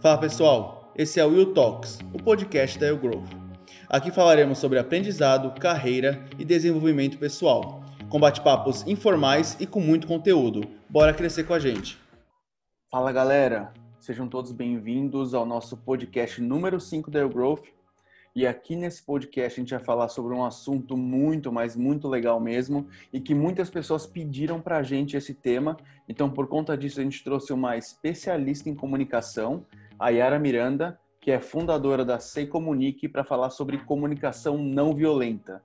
Fala pessoal, esse é o Will Talks, o podcast da Eu Growth. Aqui falaremos sobre aprendizado, carreira e desenvolvimento pessoal, com bate-papos informais e com muito conteúdo. Bora crescer com a gente. Fala galera, sejam todos bem-vindos ao nosso podcast número 5 da Eu Growth. E aqui nesse podcast a gente vai falar sobre um assunto muito, mas muito legal mesmo e que muitas pessoas pediram para a gente esse tema. Então, por conta disso, a gente trouxe uma especialista em comunicação a Yara Miranda, que é fundadora da Sei Comunique, para falar sobre comunicação não violenta.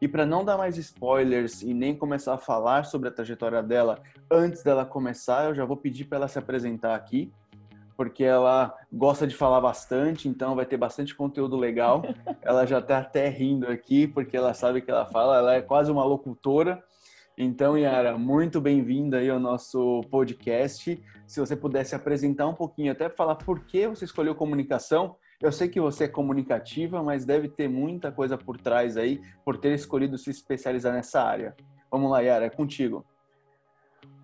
E para não dar mais spoilers e nem começar a falar sobre a trajetória dela antes dela começar, eu já vou pedir para ela se apresentar aqui, porque ela gosta de falar bastante, então vai ter bastante conteúdo legal. Ela já está até rindo aqui, porque ela sabe que ela fala, ela é quase uma locutora. Então, Yara, muito bem-vinda aí ao nosso podcast. Se você pudesse apresentar um pouquinho, até falar por que você escolheu comunicação. Eu sei que você é comunicativa, mas deve ter muita coisa por trás aí, por ter escolhido se especializar nessa área. Vamos lá, Yara, é contigo.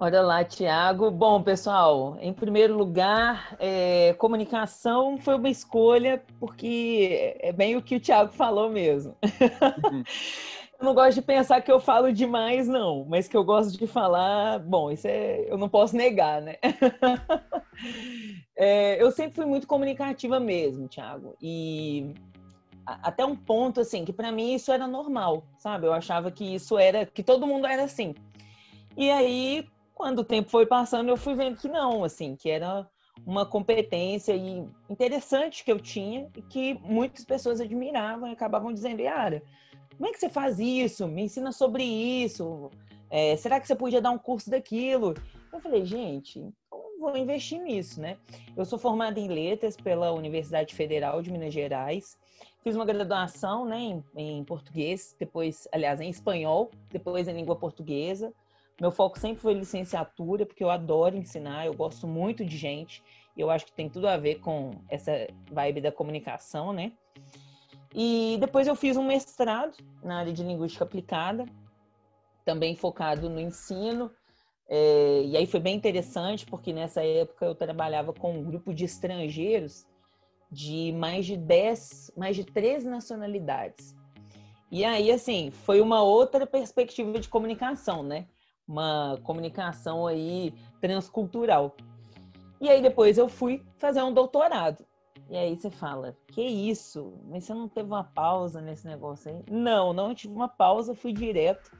Olha lá, Tiago. Bom, pessoal, em primeiro lugar, é, comunicação foi uma escolha porque é bem o que o Tiago falou mesmo. Uhum. Eu não gosto de pensar que eu falo demais, não, mas que eu gosto de falar, bom, isso é, eu não posso negar, né? é, eu sempre fui muito comunicativa mesmo, Thiago, e até um ponto assim que para mim isso era normal, sabe? Eu achava que isso era que todo mundo era assim. E aí, quando o tempo foi passando, eu fui vendo que não, assim, que era uma competência interessante que eu tinha e que muitas pessoas admiravam e acabavam dizendo, Yara, como é que você faz isso? Me ensina sobre isso. É, será que você podia dar um curso daquilo? Eu falei, gente, vou investir nisso, né? Eu sou formada em letras pela Universidade Federal de Minas Gerais. Fiz uma graduação né, em, em português, depois, aliás, em espanhol, depois em língua portuguesa. Meu foco sempre foi licenciatura, porque eu adoro ensinar, eu gosto muito de gente. E eu acho que tem tudo a ver com essa vibe da comunicação, né? E depois eu fiz um mestrado na área de linguística aplicada, também focado no ensino. É, e aí foi bem interessante, porque nessa época eu trabalhava com um grupo de estrangeiros de mais de 10, mais de 13 nacionalidades. E aí, assim, foi uma outra perspectiva de comunicação, né? Uma comunicação aí transcultural. E aí depois eu fui fazer um doutorado. E aí você fala, que isso? Mas você não teve uma pausa nesse negócio aí? Não, não tive uma pausa, fui direto.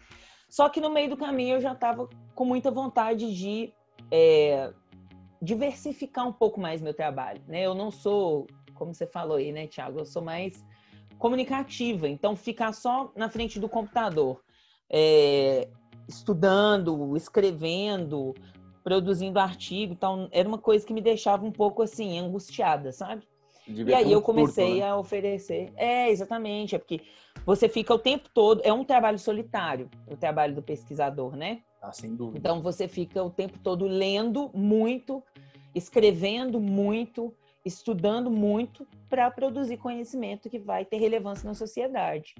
Só que no meio do caminho eu já estava com muita vontade de é, diversificar um pouco mais meu trabalho. Né? Eu não sou, como você falou aí, né, Tiago? Eu sou mais comunicativa. Então, ficar só na frente do computador, é, estudando, escrevendo, produzindo artigo, então era uma coisa que me deixava um pouco assim angustiada, sabe? E aí eu comecei curto, né? a oferecer. É, exatamente. É porque você fica o tempo todo. É um trabalho solitário, o trabalho do pesquisador, né? Ah, sem dúvida. Então você fica o tempo todo lendo muito, escrevendo muito, estudando muito para produzir conhecimento que vai ter relevância na sociedade.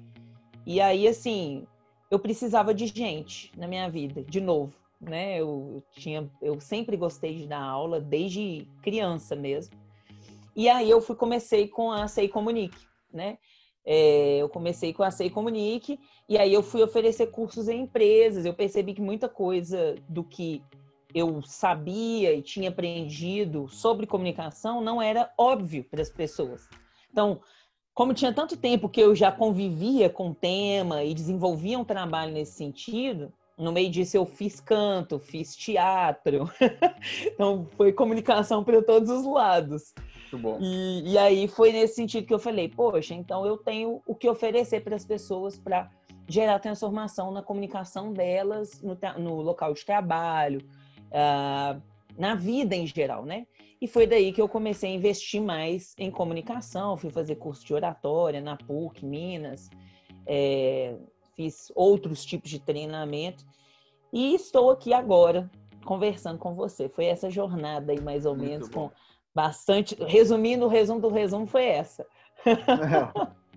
E aí, assim, eu precisava de gente na minha vida, de novo, né? Eu, eu tinha, eu sempre gostei de dar aula desde criança mesmo. E aí eu fui comecei com a Sei Comunique, né? É, eu comecei com a Sei Comunique e aí eu fui oferecer cursos em empresas. Eu percebi que muita coisa do que eu sabia e tinha aprendido sobre comunicação não era óbvio para as pessoas. Então, como tinha tanto tempo que eu já convivia com o tema e desenvolvia um trabalho nesse sentido, no meio disso eu fiz canto, fiz teatro. então foi comunicação para todos os lados. Muito bom. E, e aí foi nesse sentido que eu falei, poxa, então eu tenho o que oferecer para as pessoas para gerar transformação na comunicação delas, no, no local de trabalho, uh, na vida em geral, né? E foi daí que eu comecei a investir mais em comunicação, fui fazer curso de oratória na PUC, Minas, é, fiz outros tipos de treinamento e estou aqui agora conversando com você. Foi essa jornada aí, mais ou Muito menos, bom. com bastante. Resumindo, o resumo do resumo foi essa.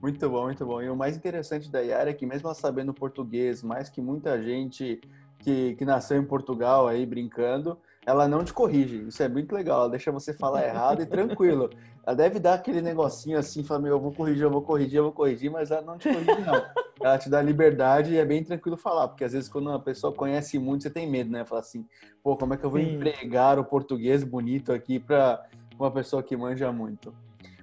muito bom, muito bom. E o mais interessante da Yara é que, mesmo ela sabendo português, mais que muita gente que, que nasceu em Portugal aí brincando, ela não te corrige. Isso é muito legal. Ela deixa você falar errado e tranquilo. Ela deve dar aquele negocinho assim, falar, meu, eu vou corrigir, eu vou corrigir, eu vou corrigir, mas ela não te corrige, não. Ela te dá liberdade e é bem tranquilo falar, porque às vezes quando uma pessoa conhece muito, você tem medo, né? Falar assim, pô, como é que eu vou Sim. empregar o português bonito aqui para uma pessoa que manja muito?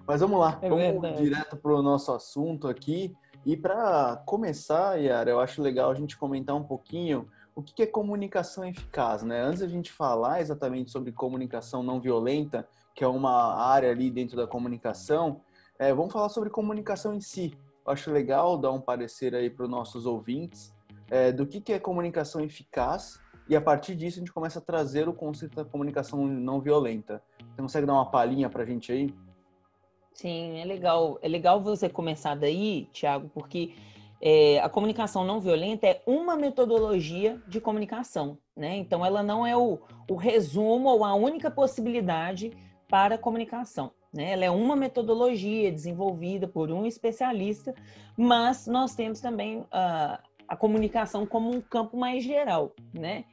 Mas vamos lá, é vamos verdade. direto para o nosso assunto aqui. E para começar, Yara, eu acho legal a gente comentar um pouquinho o que é comunicação eficaz, né? Antes a gente falar exatamente sobre comunicação não violenta, que é uma área ali dentro da comunicação, é, vamos falar sobre comunicação em si. Eu acho legal dar um parecer aí para os nossos ouvintes é, do que, é comunicação eficaz e a partir disso a gente começa a trazer o conceito da comunicação não violenta. Você consegue dar uma palhinha para a gente aí? Sim, é legal. É legal você começar daí, Tiago, porque é, a comunicação não violenta é uma metodologia de comunicação, né? Então, ela não é o, o resumo ou a única possibilidade para a comunicação. Né? Ela é uma metodologia desenvolvida por um especialista, mas nós temos também uh, a comunicação como um campo mais geral, né?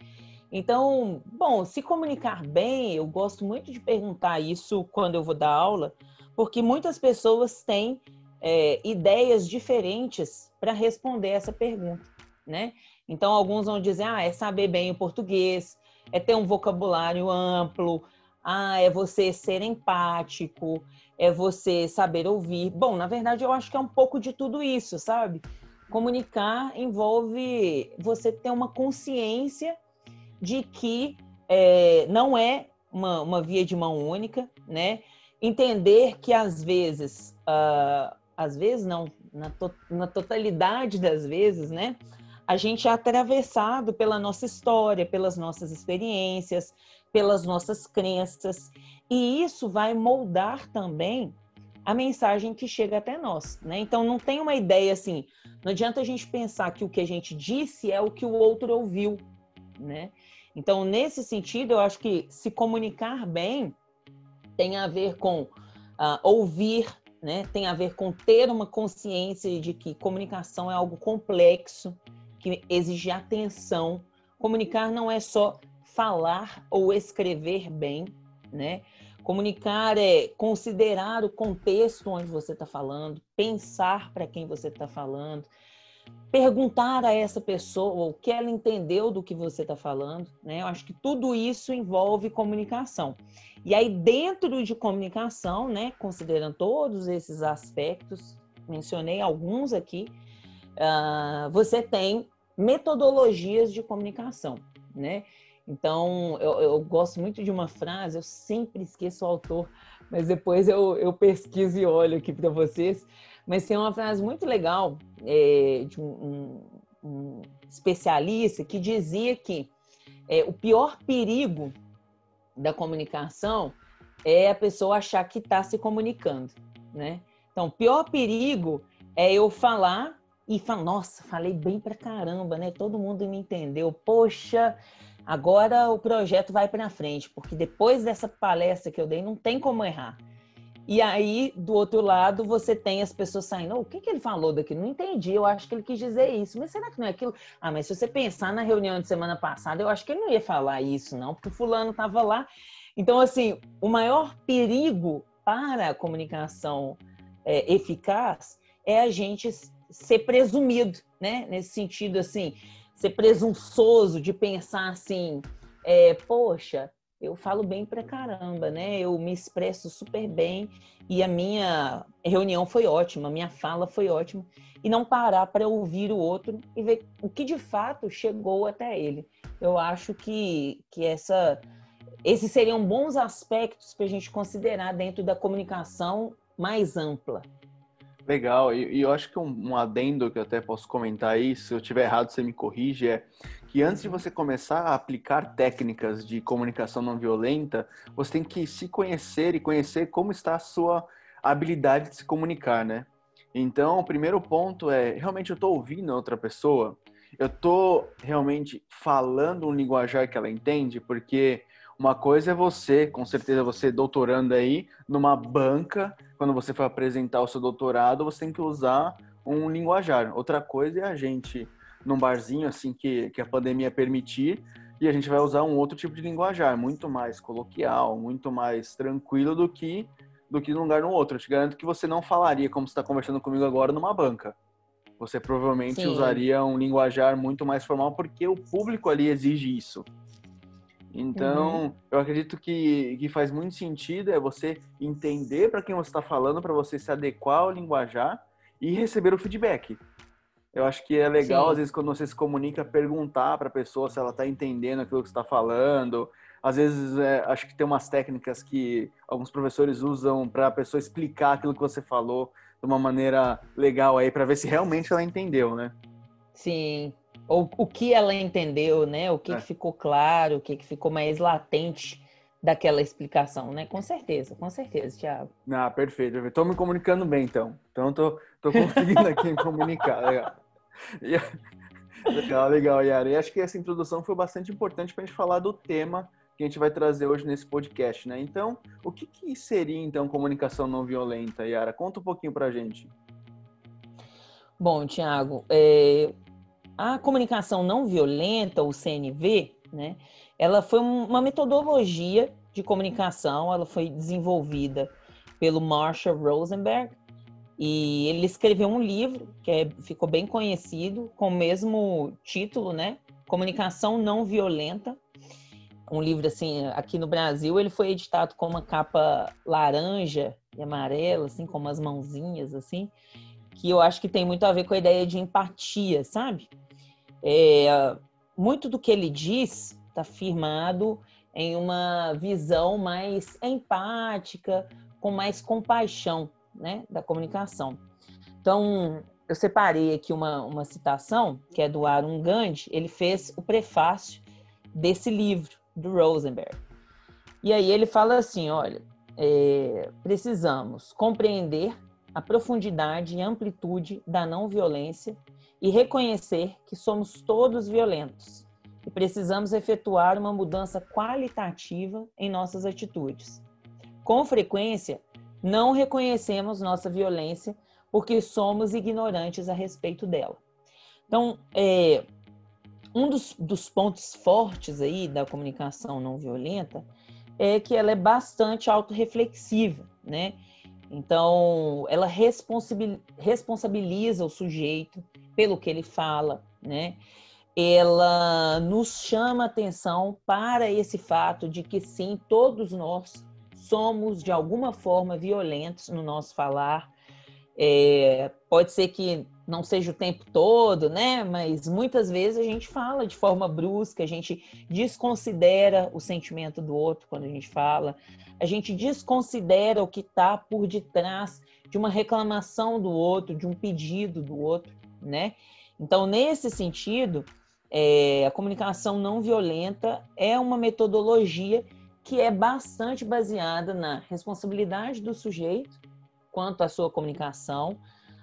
Então, bom, se comunicar bem, eu gosto muito de perguntar isso quando eu vou dar aula, porque muitas pessoas têm é, ideias diferentes para responder essa pergunta, né? Então, alguns vão dizer, ah, é saber bem o português, é ter um vocabulário amplo, ah, é você ser empático, é você saber ouvir. Bom, na verdade, eu acho que é um pouco de tudo isso, sabe? Comunicar envolve você ter uma consciência de que é, não é uma, uma via de mão única, né? Entender que às vezes uh, às vezes não, na, to na totalidade das vezes, né? A gente é atravessado pela nossa história, pelas nossas experiências, pelas nossas crenças, e isso vai moldar também a mensagem que chega até nós, né? Então não tem uma ideia assim, não adianta a gente pensar que o que a gente disse é o que o outro ouviu, né? Então nesse sentido eu acho que se comunicar bem tem a ver com uh, ouvir, né? Tem a ver com ter uma consciência de que comunicação é algo complexo, que exige atenção. Comunicar não é só falar ou escrever bem, né? Comunicar é considerar o contexto onde você está falando, pensar para quem você está falando, perguntar a essa pessoa o que ela entendeu do que você está falando, né? Eu acho que tudo isso envolve comunicação. E aí, dentro de comunicação, né, considerando todos esses aspectos, mencionei alguns aqui, uh, você tem metodologias de comunicação, né? Então, eu, eu, gosto muito de uma frase, eu sempre esqueço o autor, mas depois eu, eu pesquiso e olho aqui para vocês. Mas tem uma frase muito legal é, de um, um, um, especialista que dizia que é, o pior perigo da comunicação é a pessoa achar que está se comunicando, né? Então, o pior perigo é eu falar e falar, nossa, falei bem pra caramba, né? Todo mundo me entendeu. Poxa, agora o projeto vai para frente, porque depois dessa palestra que eu dei, não tem como errar. E aí, do outro lado, você tem as pessoas saindo, oh, o que, que ele falou daqui? Não entendi, eu acho que ele quis dizer isso. Mas será que não é aquilo? Ah, mas se você pensar na reunião de semana passada, eu acho que ele não ia falar isso, não, porque o fulano estava lá. Então, assim, o maior perigo para a comunicação é, eficaz é a gente ser presumido, né? Nesse sentido, assim, ser presunçoso de pensar assim, é, poxa, eu falo bem pra caramba, né? Eu me expresso super bem e a minha reunião foi ótima, a minha fala foi ótima. E não parar para ouvir o outro e ver o que de fato chegou até ele. Eu acho que, que essa, esses seriam bons aspectos para a gente considerar dentro da comunicação mais ampla. Legal, e, eu acho que um, um, adendo que eu até posso comentar aí, se eu tiver errado, você me corrige, é que antes de você começar a aplicar técnicas de comunicação não violenta, você tem que se conhecer e conhecer como está a sua habilidade de se comunicar, né? Então, o primeiro ponto é, realmente eu estou ouvindo outra pessoa? Eu estou realmente falando um linguajar que ela entende? Porque uma coisa é você, com certeza você doutorando aí, numa banca, quando você for apresentar o seu doutorado, você tem que usar um linguajar. Outra coisa é a gente, num barzinho, assim que, que a pandemia permitir, e a gente vai usar um outro tipo de linguajar, muito mais coloquial, muito mais tranquilo do que do que num lugar no outro. Eu te garanto que você não falaria como você está conversando comigo agora numa banca. Você provavelmente Sim. usaria um linguajar muito mais formal porque o público ali exige isso. Então, uhum. eu acredito que, que faz muito sentido é você entender para quem você está falando, para você se adequar ao linguajar e receber o feedback. Eu acho que é legal, Sim. às vezes, quando você se comunica, perguntar para a pessoa se ela está entendendo aquilo que você está falando. Às vezes, é, acho que tem umas técnicas que alguns professores usam para a pessoa explicar aquilo que você falou de uma maneira legal aí, para ver se realmente ela entendeu, né? Sim. Ou o que ela entendeu, né? O que, é. que ficou claro, o que, que ficou mais latente daquela explicação, né? Com certeza, com certeza, Thiago. Ah, perfeito. Estou me comunicando bem, então. Então, estou tô, tô conseguindo aqui me comunicar. Legal. Legal, legal, Yara. E acho que essa introdução foi bastante importante para a gente falar do tema que a gente vai trazer hoje nesse podcast, né? Então, o que, que seria, então, comunicação não violenta, Yara? Conta um pouquinho para a gente. Bom, Tiago, é, a comunicação não violenta, o CNV, né? Ela foi uma metodologia de comunicação, ela foi desenvolvida pelo Marshall Rosenberg, e ele escreveu um livro que é, ficou bem conhecido, com o mesmo título, né? Comunicação Não Violenta. Um livro assim, aqui no Brasil, ele foi editado com uma capa laranja e amarela, assim, com umas mãozinhas, assim, que eu acho que tem muito a ver com a ideia de empatia, sabe? É, muito do que ele diz está firmado em uma visão mais empática, com mais compaixão né, da comunicação. Então, eu separei aqui uma, uma citação, que é do Arun Gandhi, ele fez o prefácio desse livro, do Rosenberg. E aí ele fala assim, olha, é, precisamos compreender a profundidade e amplitude da não violência e reconhecer que somos todos violentos e precisamos efetuar uma mudança qualitativa em nossas atitudes. Com frequência, não reconhecemos nossa violência porque somos ignorantes a respeito dela. Então, é, um dos, dos pontos fortes aí da comunicação não violenta é que ela é bastante autorreflexiva, né? Então, ela responsabiliza o sujeito pelo que ele fala, né? Ela nos chama atenção para esse fato de que sim, todos nós somos de alguma forma violentos no nosso falar. É, pode ser que não seja o tempo todo, né? Mas muitas vezes a gente fala de forma brusca, a gente desconsidera o sentimento do outro quando a gente fala, a gente desconsidera o que está por detrás de uma reclamação do outro, de um pedido do outro, né? Então, nesse sentido, é, a comunicação não violenta é uma metodologia que é bastante baseada na responsabilidade do sujeito quanto à sua comunicação,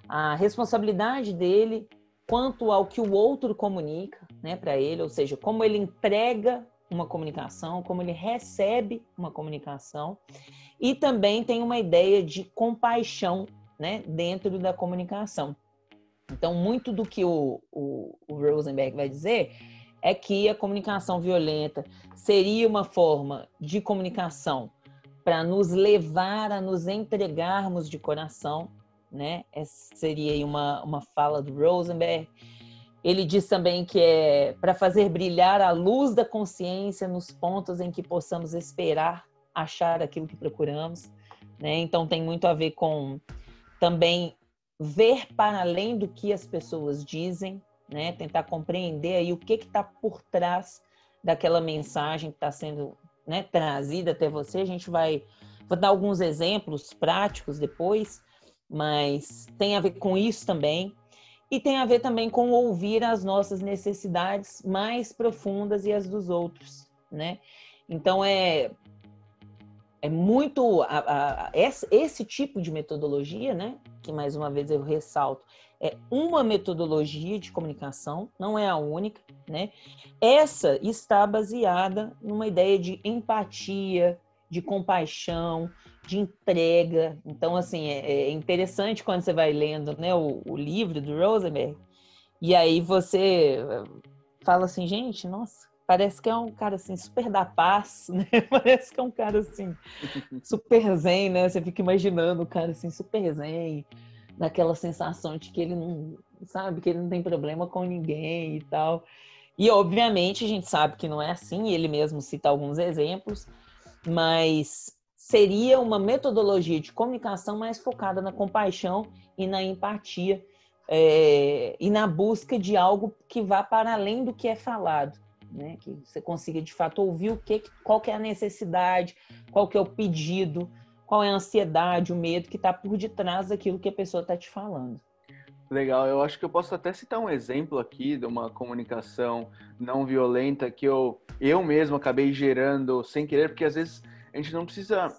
a responsabilidade dele quanto ao que o outro comunica, né, para ele, ou seja, como ele entrega uma comunicação, como ele recebe uma comunicação, e também tem uma ideia de compaixão, né, dentro da comunicação. Então, muito do que o, o, o Rosenberg vai dizer é que a comunicação violenta seria uma forma de comunicação para nos levar a nos entregarmos de coração, né? Essa seria uma, uma fala do Rosenberg. Ele diz também que é para fazer brilhar a luz da consciência nos pontos em que possamos esperar achar aquilo que procuramos, né? Então tem muito a ver com também ver para além do que as pessoas dizem, né? Tentar compreender aí o que está por trás daquela mensagem que está sendo né, trazida até você. A gente vai vou dar alguns exemplos práticos depois, mas tem a ver com isso também. E tem a ver também com ouvir as nossas necessidades mais profundas e as dos outros, né? Então é é muito a, a, esse, esse tipo de metodologia, né? Que mais uma vez eu ressalto, é uma metodologia de comunicação, não é a única, né? Essa está baseada numa ideia de empatia, de compaixão, de entrega. Então, assim, é, é interessante quando você vai lendo né, o, o livro do Rosenberg, e aí você fala assim, gente, nossa, parece que é um cara assim super da paz, né? Parece que é um cara assim super zen, né? Você fica imaginando o cara assim super zen, naquela sensação de que ele não, sabe, que ele não tem problema com ninguém e tal. E obviamente a gente sabe que não é assim, ele mesmo cita alguns exemplos, mas seria uma metodologia de comunicação mais focada na compaixão e na empatia é, e na busca de algo que vá para além do que é falado, né? Que você consiga de fato ouvir o que, qual que é a necessidade, qual que é o pedido, qual é a ansiedade, o medo que está por detrás daquilo que a pessoa está te falando. Legal, eu acho que eu posso até citar um exemplo aqui de uma comunicação não violenta que eu, eu mesmo acabei gerando sem querer, porque às vezes a gente não precisa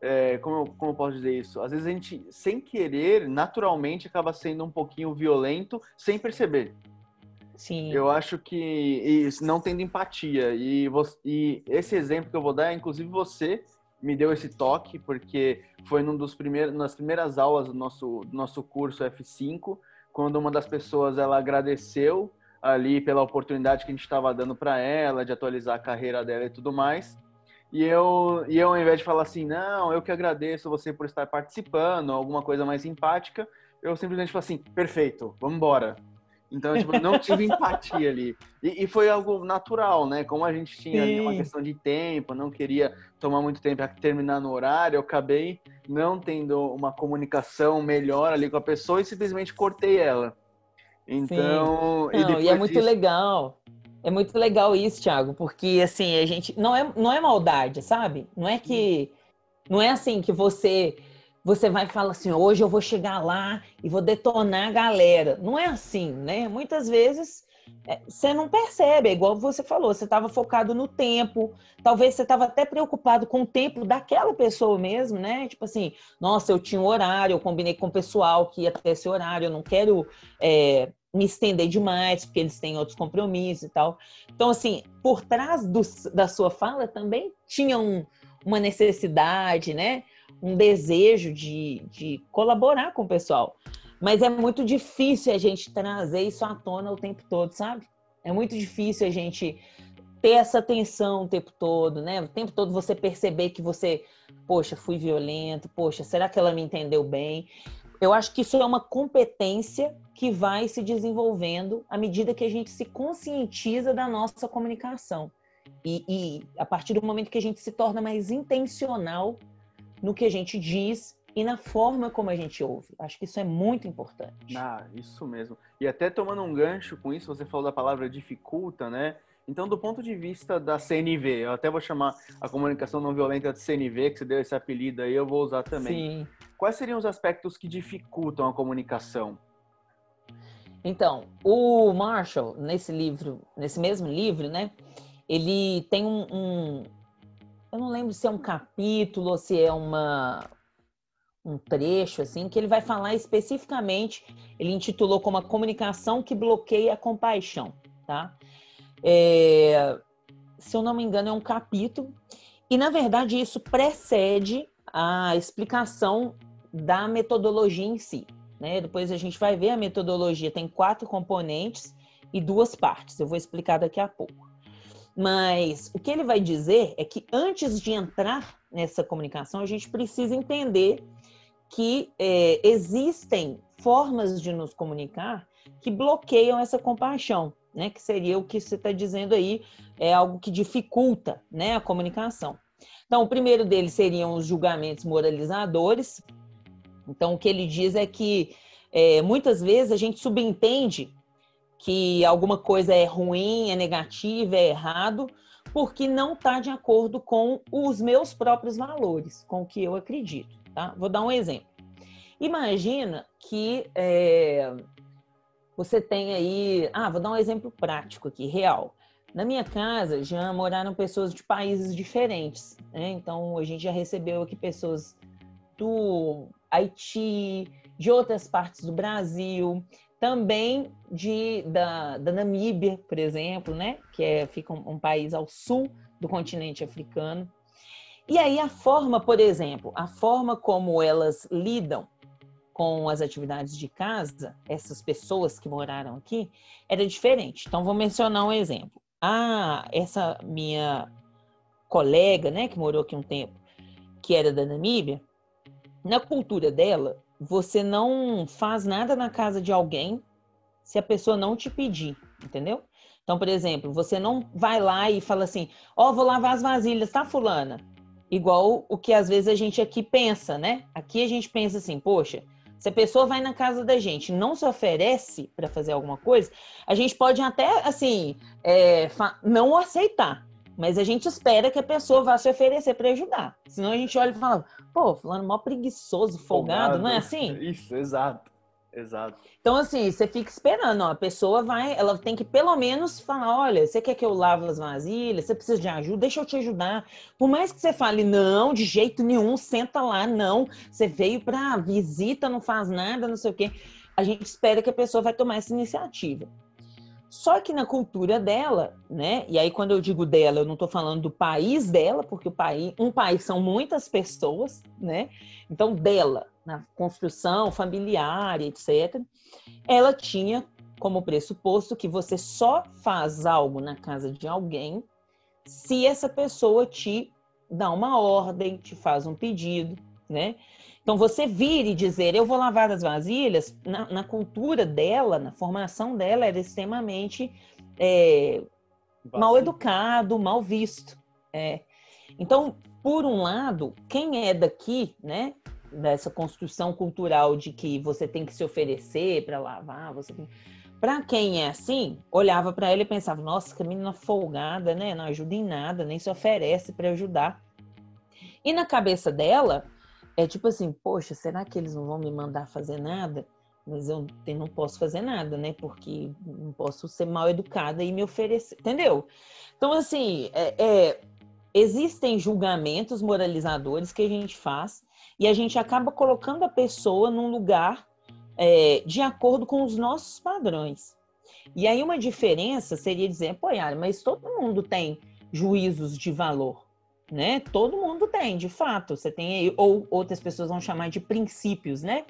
é, como, eu, como eu posso dizer isso? Às vezes a gente, sem querer, naturalmente acaba sendo um pouquinho violento sem perceber. Sim. Eu acho que isso, não tendo empatia. E, você, e esse exemplo que eu vou dar, inclusive você me deu esse toque, porque foi num dos primeiros, nas primeiras aulas do nosso, do nosso curso F5, quando uma das pessoas ela agradeceu ali pela oportunidade que a gente estava dando para ela, de atualizar a carreira dela e tudo mais. E eu, e eu, ao invés de falar assim, não, eu que agradeço você por estar participando, alguma coisa mais empática, eu simplesmente falo assim, perfeito, vamos embora. Então, tipo, não tive empatia ali. E, e, foi algo natural, né? Como a gente tinha ali uma questão de tempo, não queria tomar muito tempo para terminar no horário, eu acabei não tendo uma comunicação melhor ali com a pessoa e simplesmente cortei ela. Então, Sim. Não, e, e é muito disso... legal é muito legal isso, Thiago, porque assim, a gente não é, não é maldade, sabe? Não é que não é assim que você você vai falar assim, hoje eu vou chegar lá e vou detonar a galera. Não é assim, né? Muitas vezes é, você não percebe, é igual você falou, você estava focado no tempo, talvez você estava até preocupado com o tempo daquela pessoa mesmo, né? Tipo assim, nossa, eu tinha um horário, eu combinei com o pessoal que ia ter esse horário, eu não quero é, me estender demais, porque eles têm outros compromissos e tal. Então, assim, por trás do, da sua fala também tinha um, uma necessidade, né? Um desejo de, de colaborar com o pessoal. Mas é muito difícil a gente trazer isso à tona o tempo todo, sabe? É muito difícil a gente ter essa atenção o tempo todo, né? O tempo todo você perceber que você, poxa, fui violento, poxa, será que ela me entendeu bem? Eu acho que isso é uma competência que vai se desenvolvendo à medida que a gente se conscientiza da nossa comunicação. E, e, a partir do momento que a gente se torna mais intencional no que a gente diz e na forma como a gente ouve. Acho que isso é muito importante. Ah, isso mesmo. E até tomando um gancho com isso, você falou da palavra dificulta, né? Então, do ponto de vista da CNV, eu até vou chamar a comunicação não violenta de CNV, que você deu esse apelido aí, eu vou usar também. Sim. Quais seriam os aspectos que dificultam a comunicação? Então, o Marshall, nesse livro, nesse mesmo livro, né, ele tem um, um eu não lembro se é um capítulo ou se é uma, um trecho, assim, que ele vai falar especificamente, ele intitulou como a comunicação que bloqueia a compaixão, tá? É, se eu não me engano, é um capítulo. E, na verdade, isso precede a explicação da metodologia em si. Né? Depois a gente vai ver a metodologia, tem quatro componentes e duas partes. Eu vou explicar daqui a pouco. Mas o que ele vai dizer é que antes de entrar nessa comunicação, a gente precisa entender que é, existem formas de nos comunicar que bloqueiam essa compaixão né? Que seria o que você está dizendo aí, é algo que dificulta, né, a comunicação. Então, o primeiro deles seriam os julgamentos moralizadores. Então, o que ele diz é que é, muitas vezes a gente subentende que alguma coisa é ruim, é negativa, é errado, porque não está de acordo com os meus próprios valores, com o que eu acredito. Tá? Vou dar um exemplo. Imagina que é, você tem aí. Ah, vou dar um exemplo prático aqui, real. Na minha casa já moraram pessoas de países diferentes, né? Então a gente já recebeu aqui pessoas do Haiti, de outras partes do Brasil, também de da, da Namíbia, por exemplo, né? Que é, fica um, um país ao sul do continente africano. E aí a forma, por exemplo, a forma como elas lidam com as atividades de casa, essas pessoas que moraram aqui, era diferente. Então, vou mencionar um exemplo. a essa minha colega, né, que morou aqui um tempo, que era da Namíbia, na cultura dela, você não faz nada na casa de alguém se a pessoa não te pedir, entendeu? Então, por exemplo, você não vai lá e fala assim: Ó, oh, vou lavar as vasilhas, tá, Fulana? Igual o que às vezes a gente aqui pensa, né? Aqui a gente pensa assim: poxa, se a pessoa vai na casa da gente não se oferece para fazer alguma coisa, a gente pode até, assim, é, não aceitar. Mas a gente espera que a pessoa vá se oferecer para ajudar. Senão a gente olha e fala, pô, fulano mó preguiçoso, folgado, folgado, não é assim? Isso, exato. Exato. Então, assim, você fica esperando, ó, a pessoa vai, ela tem que pelo menos falar, olha, você quer que eu lave as vasilhas? Você precisa de ajuda? Deixa eu te ajudar. Por mais que você fale, não, de jeito nenhum, senta lá, não. Você veio para visita, não faz nada, não sei o quê. A gente espera que a pessoa vai tomar essa iniciativa. Só que na cultura dela, né? E aí quando eu digo dela, eu não estou falando do país dela, porque o país, um país são muitas pessoas, né? Então dela, na construção familiar, etc. Ela tinha como pressuposto que você só faz algo na casa de alguém se essa pessoa te dá uma ordem, te faz um pedido, né? Então, você vir e dizer, eu vou lavar as vasilhas, na, na cultura dela, na formação dela, era extremamente é, mal educado, mal visto. É. Então, por um lado, quem é daqui, né, dessa construção cultural de que você tem que se oferecer para lavar, você tem... Para quem é assim, olhava para ela e pensava: nossa, que menina folgada, né? Não ajuda em nada, nem se oferece para ajudar. E na cabeça dela, é tipo assim, poxa, será que eles não vão me mandar fazer nada? Mas eu não posso fazer nada, né? Porque não posso ser mal educada e me oferecer, entendeu? Então, assim, é, é, existem julgamentos moralizadores que a gente faz e a gente acaba colocando a pessoa num lugar é, de acordo com os nossos padrões. E aí uma diferença seria dizer, pô, Yara, mas todo mundo tem juízos de valor né? Todo mundo tem, de fato. Você tem aí, ou outras pessoas vão chamar de princípios, né?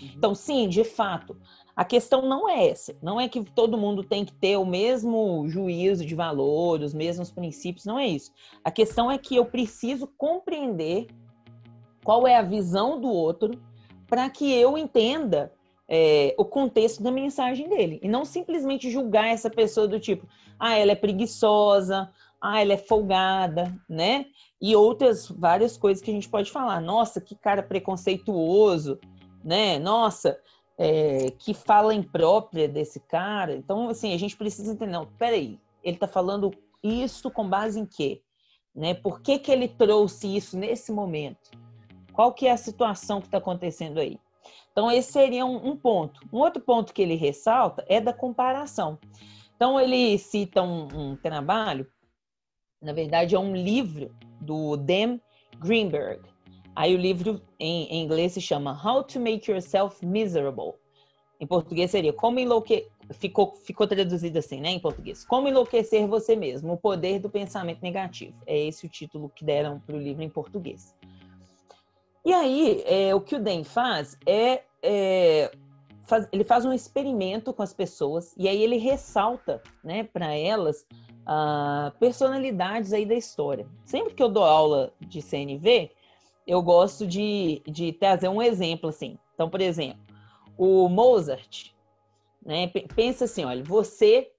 Uhum. Então, sim, de fato. A questão não é essa. Não é que todo mundo tem que ter o mesmo juízo de valor, os mesmos princípios, não é isso. A questão é que eu preciso compreender qual é a visão do outro para que eu entenda é, o contexto da mensagem dele. E não simplesmente julgar essa pessoa do tipo, ah, ela é preguiçosa, ah, ela é folgada, né? E outras várias coisas que a gente pode falar. Nossa, que cara preconceituoso, né? Nossa, é, que fala imprópria desse cara. Então, assim, a gente precisa entender, não, peraí, ele está falando isso com base em quê? Né? Por que, que ele trouxe isso nesse momento? Qual que é a situação que está acontecendo aí? Então, esse seria um, um, ponto. Um outro ponto que ele ressalta é da comparação. Então, ele cita um, um trabalho na verdade, é um livro do Dan Greenberg. Aí o livro em, em inglês se chama How to Make Yourself Miserable. Em português seria Como enlouquecer. Ficou, ficou traduzido assim, né, em português. Como enlouquecer você mesmo, o poder do pensamento negativo. É esse o título que deram para o livro em português. E aí, é, o que o Dan faz é, é faz, ele faz um experimento com as pessoas e aí ele ressalta, né, para elas uh, personalidades aí da história. Sempre que eu dou aula de CNV, eu gosto de, de trazer um exemplo assim. Então, por exemplo, o Mozart, né? Pensa assim, olha, você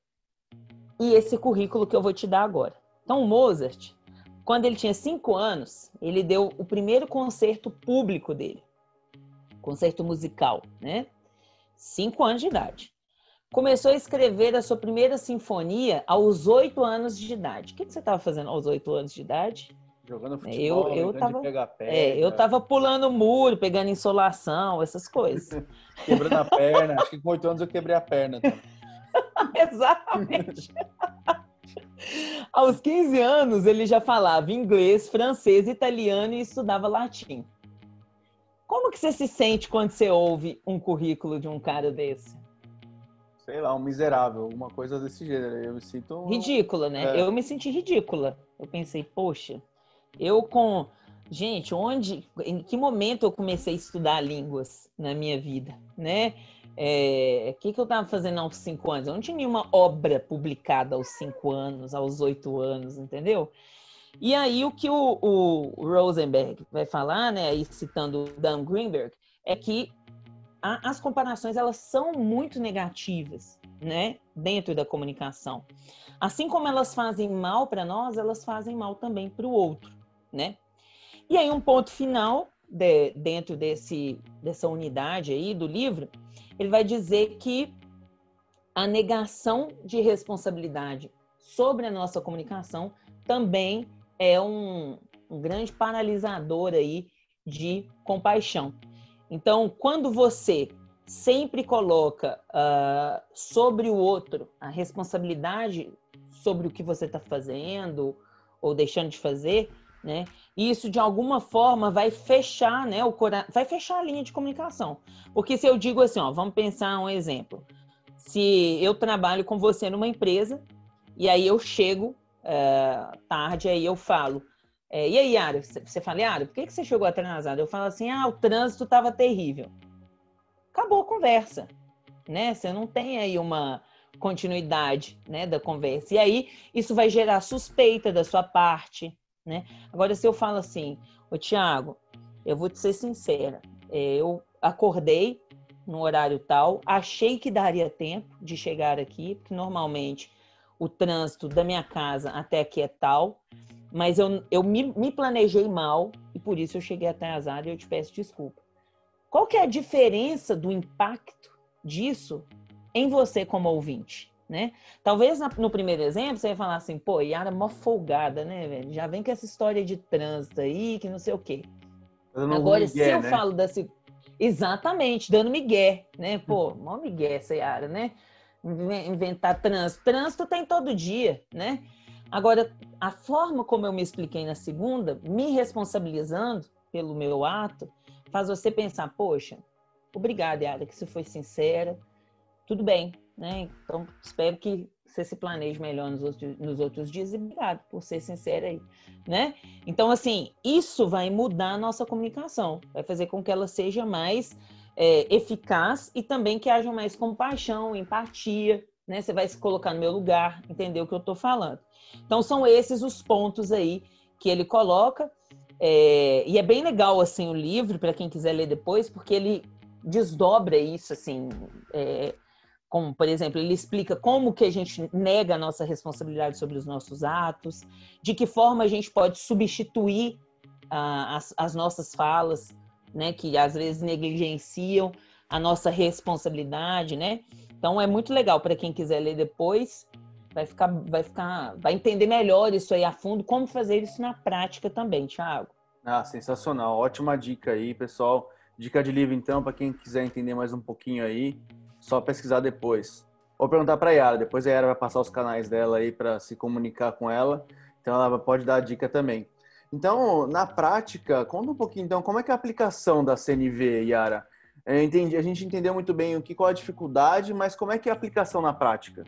e esse currículo que eu vou te dar agora. Então, o Mozart, quando ele tinha cinco anos, ele deu o primeiro concerto público dele, concerto musical, né? Cinco anos de idade. Começou a escrever a sua primeira sinfonia aos oito anos de idade. O que, você estava fazendo aos oito anos de idade? Jogando futebol, eu, eu tava, é, eu tava pulando muro, pegando insolação, essas coisas. Quebrando a perna. Acho que com oito anos eu quebrei a perna. Exatamente. Aos 15 anos, ele já falava inglês, francês, italiano e estudava latim. Como que você se sente quando você ouve um currículo de um cara desse? Sei lá, um miserável, uma coisa desse gênero. Eu me sinto. Ridícula, né? É. Eu me senti ridícula. Eu pensei, poxa, eu com. Gente, onde, em que momento eu comecei a estudar línguas na minha vida, né? É, o que, que eu estava fazendo aos cinco anos? Eu não tinha nenhuma obra publicada aos cinco anos, aos oito anos, entendeu? E aí o que o, o Rosenberg vai falar, né, aí citando Dan Greenberg, é que a, as comparações elas são muito negativas, né, dentro da comunicação. Assim como elas fazem mal para nós, elas fazem mal também para o outro, né? E aí um ponto final de, dentro desse dessa unidade aí do livro ele vai dizer que a negação de responsabilidade sobre a nossa comunicação também é um, um grande paralisador aí de compaixão. Então, quando você sempre coloca uh, sobre o outro a responsabilidade sobre o que você está fazendo ou deixando de fazer, né? Isso de alguma forma vai fechar, né, o cora... vai fechar a linha de comunicação. Porque se eu digo assim, ó, vamos pensar um exemplo. Se eu trabalho com você numa empresa e aí eu chego é, tarde, aí eu falo, é, e aí, Yara, você fala, Yara, por que, que você chegou atrasado? Eu falo assim, ah, o trânsito estava terrível. Acabou a conversa, né? Você não tem aí uma continuidade, né, da conversa. E aí isso vai gerar suspeita da sua parte, né? Agora, se eu falo assim, ô Tiago, eu vou te ser sincera, é, eu acordei no horário tal, achei que daria tempo de chegar aqui, porque normalmente o trânsito da minha casa até aqui é tal, mas eu, eu me, me planejei mal e por isso eu cheguei atrasado e eu te peço desculpa. Qual que é a diferença do impacto disso em você como ouvinte? né? Talvez no primeiro exemplo você ia falar assim, pô, Yara é mó folgada, né, velho? Já vem com essa história de trânsito aí, que não sei o quê. Agora, migué, se eu né? falo desse... Exatamente, dando migué, né? Pô, mó migué essa Yara, né? Inventar trânsito. Trânsito tem todo dia, né? Agora, a forma como eu me expliquei na segunda, me responsabilizando pelo meu ato, faz você pensar, poxa, obrigada, Yara, que você foi sincera, tudo bem, né? Então, espero que você se planeje melhor nos outros, nos outros dias e obrigado por ser sincera aí, né? Então, assim, isso vai mudar a nossa comunicação, vai fazer com que ela seja mais é, eficaz e também que haja mais compaixão, empatia, né? Você vai se colocar no meu lugar, entender o que eu estou falando. Então, são esses os pontos aí que ele coloca. É, e é bem legal, assim, o livro, para quem quiser ler depois, porque ele desdobra isso, assim, é, como, por exemplo, ele explica como que a gente nega a nossa responsabilidade sobre os nossos atos, de que forma a gente pode substituir uh, as, as, nossas falas, né, que às vezes negligenciam a nossa responsabilidade, né? Então é muito legal para quem quiser ler depois, vai ficar, vai ficar, vai entender melhor isso aí a fundo, como fazer isso na prática também, Thiago. Ah, sensacional, ótima dica aí, pessoal. Dica de livro então para quem quiser entender mais um pouquinho aí só pesquisar depois. Ou perguntar para a Yara, depois a Yara vai passar os canais dela aí para se comunicar com ela, então ela pode dar a dica também. Então, na prática, conta um pouquinho então, como é que é a aplicação da CNV, Yara? Eu entendi, a gente entendeu muito bem o que qual a dificuldade, mas como é que é a aplicação na prática?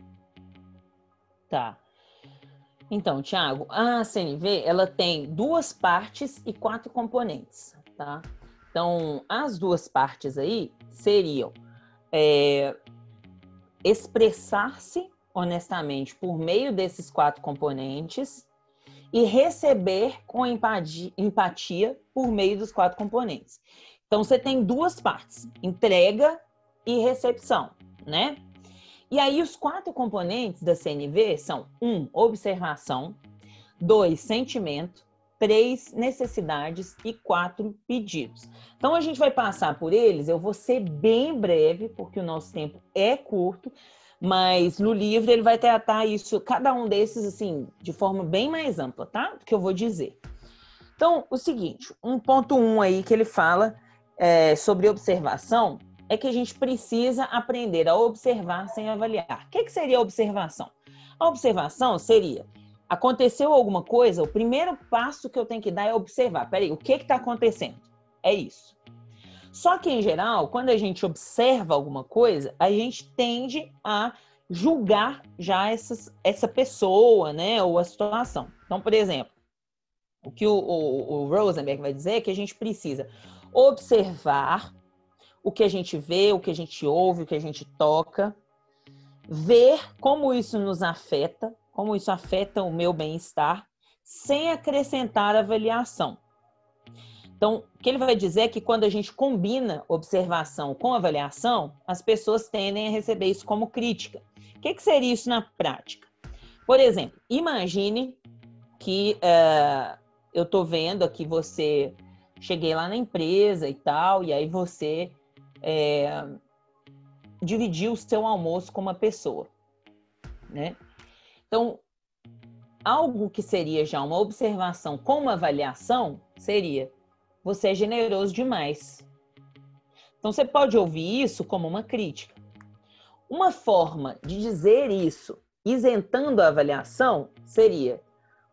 Tá. Então, Thiago, a CNV ela tem duas partes e quatro componentes, tá? Então, as duas partes aí seriam é, expressar-se honestamente por meio desses quatro componentes e receber com empatia por meio dos quatro componentes. Então você tem duas partes: entrega e recepção, né? E aí os quatro componentes da CNV são um, observação, dois, sentimento, três necessidades e quatro pedidos. Então a gente vai passar por eles, eu vou ser bem breve, porque o nosso tempo é curto, mas no livro ele vai tratar isso, cada um desses, assim, de forma bem mais ampla, tá? Do que eu vou dizer. Então, o seguinte, um ponto um aí que ele fala é, sobre observação é que a gente precisa aprender a observar sem avaliar. O que, que seria observação? A observação seria aconteceu alguma coisa, o primeiro passo que eu tenho que dar é observar. Peraí, o que está acontecendo? É isso. Só que, em geral, quando a gente observa alguma coisa, a gente tende a julgar já essas, essa pessoa, né, ou a situação. Então, por exemplo, o que o, o, o Rosenberg vai dizer é que a gente precisa observar o que a gente vê, o que a gente ouve, o que a gente toca, ver como isso nos afeta, como isso afeta o meu bem-estar, sem acrescentar avaliação. Então, o que ele vai dizer é que quando a gente combina observação com avaliação, as pessoas tendem a receber isso como crítica. O que, que seria isso na prática? Por exemplo, imagine que uh, eu estou vendo aqui você cheguei lá na empresa e tal, e aí você é, dividiu o seu almoço com uma pessoa, né? Então, algo que seria já uma observação com uma avaliação seria você é generoso demais. Então você pode ouvir isso como uma crítica. Uma forma de dizer isso, isentando a avaliação, seria: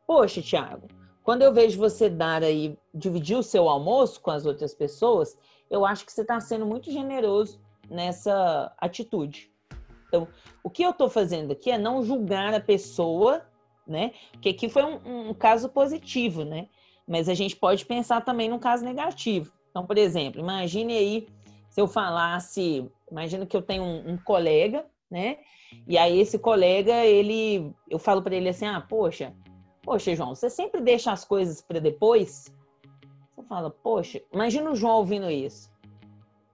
Poxa, Tiago, quando eu vejo você dar aí, dividir o seu almoço com as outras pessoas, eu acho que você está sendo muito generoso nessa atitude. Então, o que eu estou fazendo aqui é não julgar a pessoa, né? Porque aqui foi um, um caso positivo, né? Mas a gente pode pensar também num caso negativo. Então, por exemplo, imagine aí se eu falasse, imagina que eu tenho um, um colega, né? E aí esse colega, ele, eu falo para ele assim, ah, poxa, poxa, João, você sempre deixa as coisas para depois? Você fala, poxa, imagina o João ouvindo isso.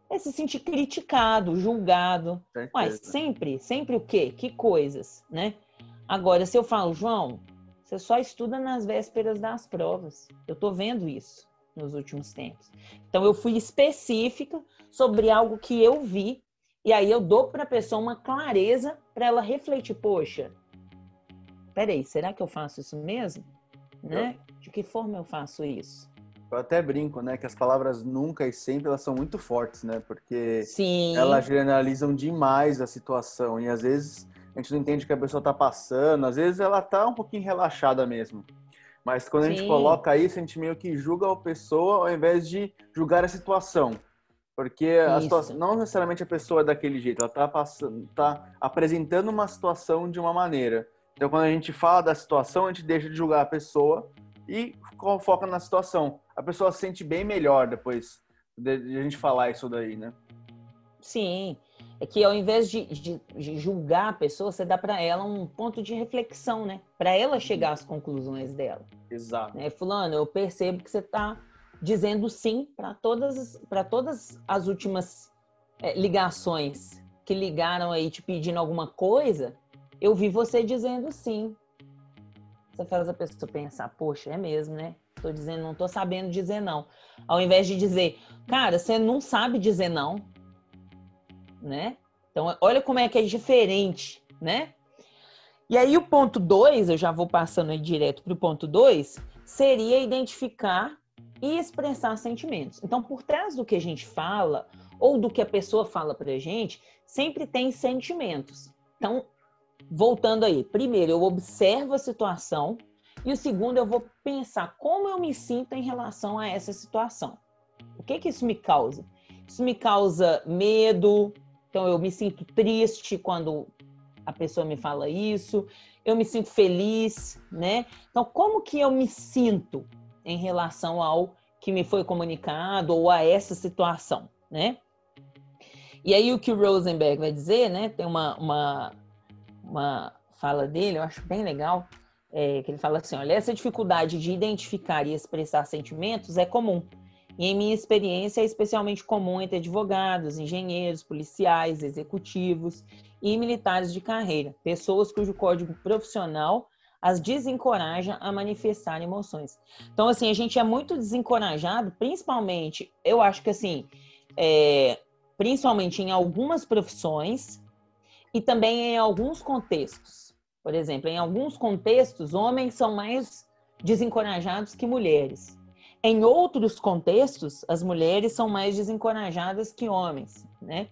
É se sentir criticado, julgado. Mas sempre, sempre o quê? Que coisas, né? Agora, se eu falo, João, você só estuda nas vésperas das provas. Eu estou vendo isso nos últimos tempos. Então, eu fui específica sobre algo que eu vi, e aí eu dou para a pessoa uma clareza para ela refletir: poxa, peraí, será que eu faço isso mesmo? Né? De que forma eu faço isso? Eu até brinco, né, que as palavras nunca e sempre elas são muito fortes, né? Porque Sim. elas generalizam demais a situação e às vezes a gente não entende o que a pessoa está passando, às vezes ela está um pouquinho relaxada mesmo. Mas quando a gente coloca isso, a gente meio que julga a pessoa ao invés de julgar a situação. Porque a situação, não necessariamente a pessoa é daquele jeito, ela está passando, tá apresentando uma situação de uma maneira. Então, quando a gente fala da situação, a gente deixa de julgar a pessoa e foca na situação. A pessoa se sente bem melhor depois de a gente falar isso daí, né? Sim é que ao invés de, de, de julgar a pessoa, você dá para ela um ponto de reflexão, né? Para ela chegar às conclusões dela. Exato. Né? Fulano, eu percebo que você está dizendo sim para todas, para todas as últimas é, ligações que ligaram aí te pedindo alguma coisa. Eu vi você dizendo sim. Você faz a pessoa pensar, poxa, é mesmo, né? Tô dizendo, não tô sabendo dizer não. Ao invés de dizer, cara, você não sabe dizer não né? Então, olha como é que é diferente, né? E aí, o ponto 2, eu já vou passando aí direto para o ponto 2, seria identificar e expressar sentimentos. Então, por trás do que a gente fala, ou do que a pessoa fala para a gente, sempre tem sentimentos. Então, voltando aí, primeiro eu observo a situação, e o segundo eu vou pensar como eu me sinto em relação a essa situação. O que que isso me causa? Isso me causa medo, então eu me sinto triste quando a pessoa me fala isso, eu me sinto feliz, né? Então como que eu me sinto em relação ao que me foi comunicado ou a essa situação, né? E aí o que o Rosenberg vai dizer, né? Tem uma, uma, uma fala dele, eu acho bem legal, é, que ele fala assim, olha, essa dificuldade de identificar e expressar sentimentos é comum e em minha experiência é especialmente comum entre advogados, engenheiros, policiais, executivos e militares de carreira, pessoas cujo código profissional as desencoraja a manifestar emoções. Então, assim, a gente é muito desencorajado, principalmente, eu acho que assim, é, principalmente em algumas profissões e também em alguns contextos. Por exemplo, em alguns contextos, homens são mais desencorajados que mulheres. Em outros contextos, as mulheres são mais desencorajadas que homens, né?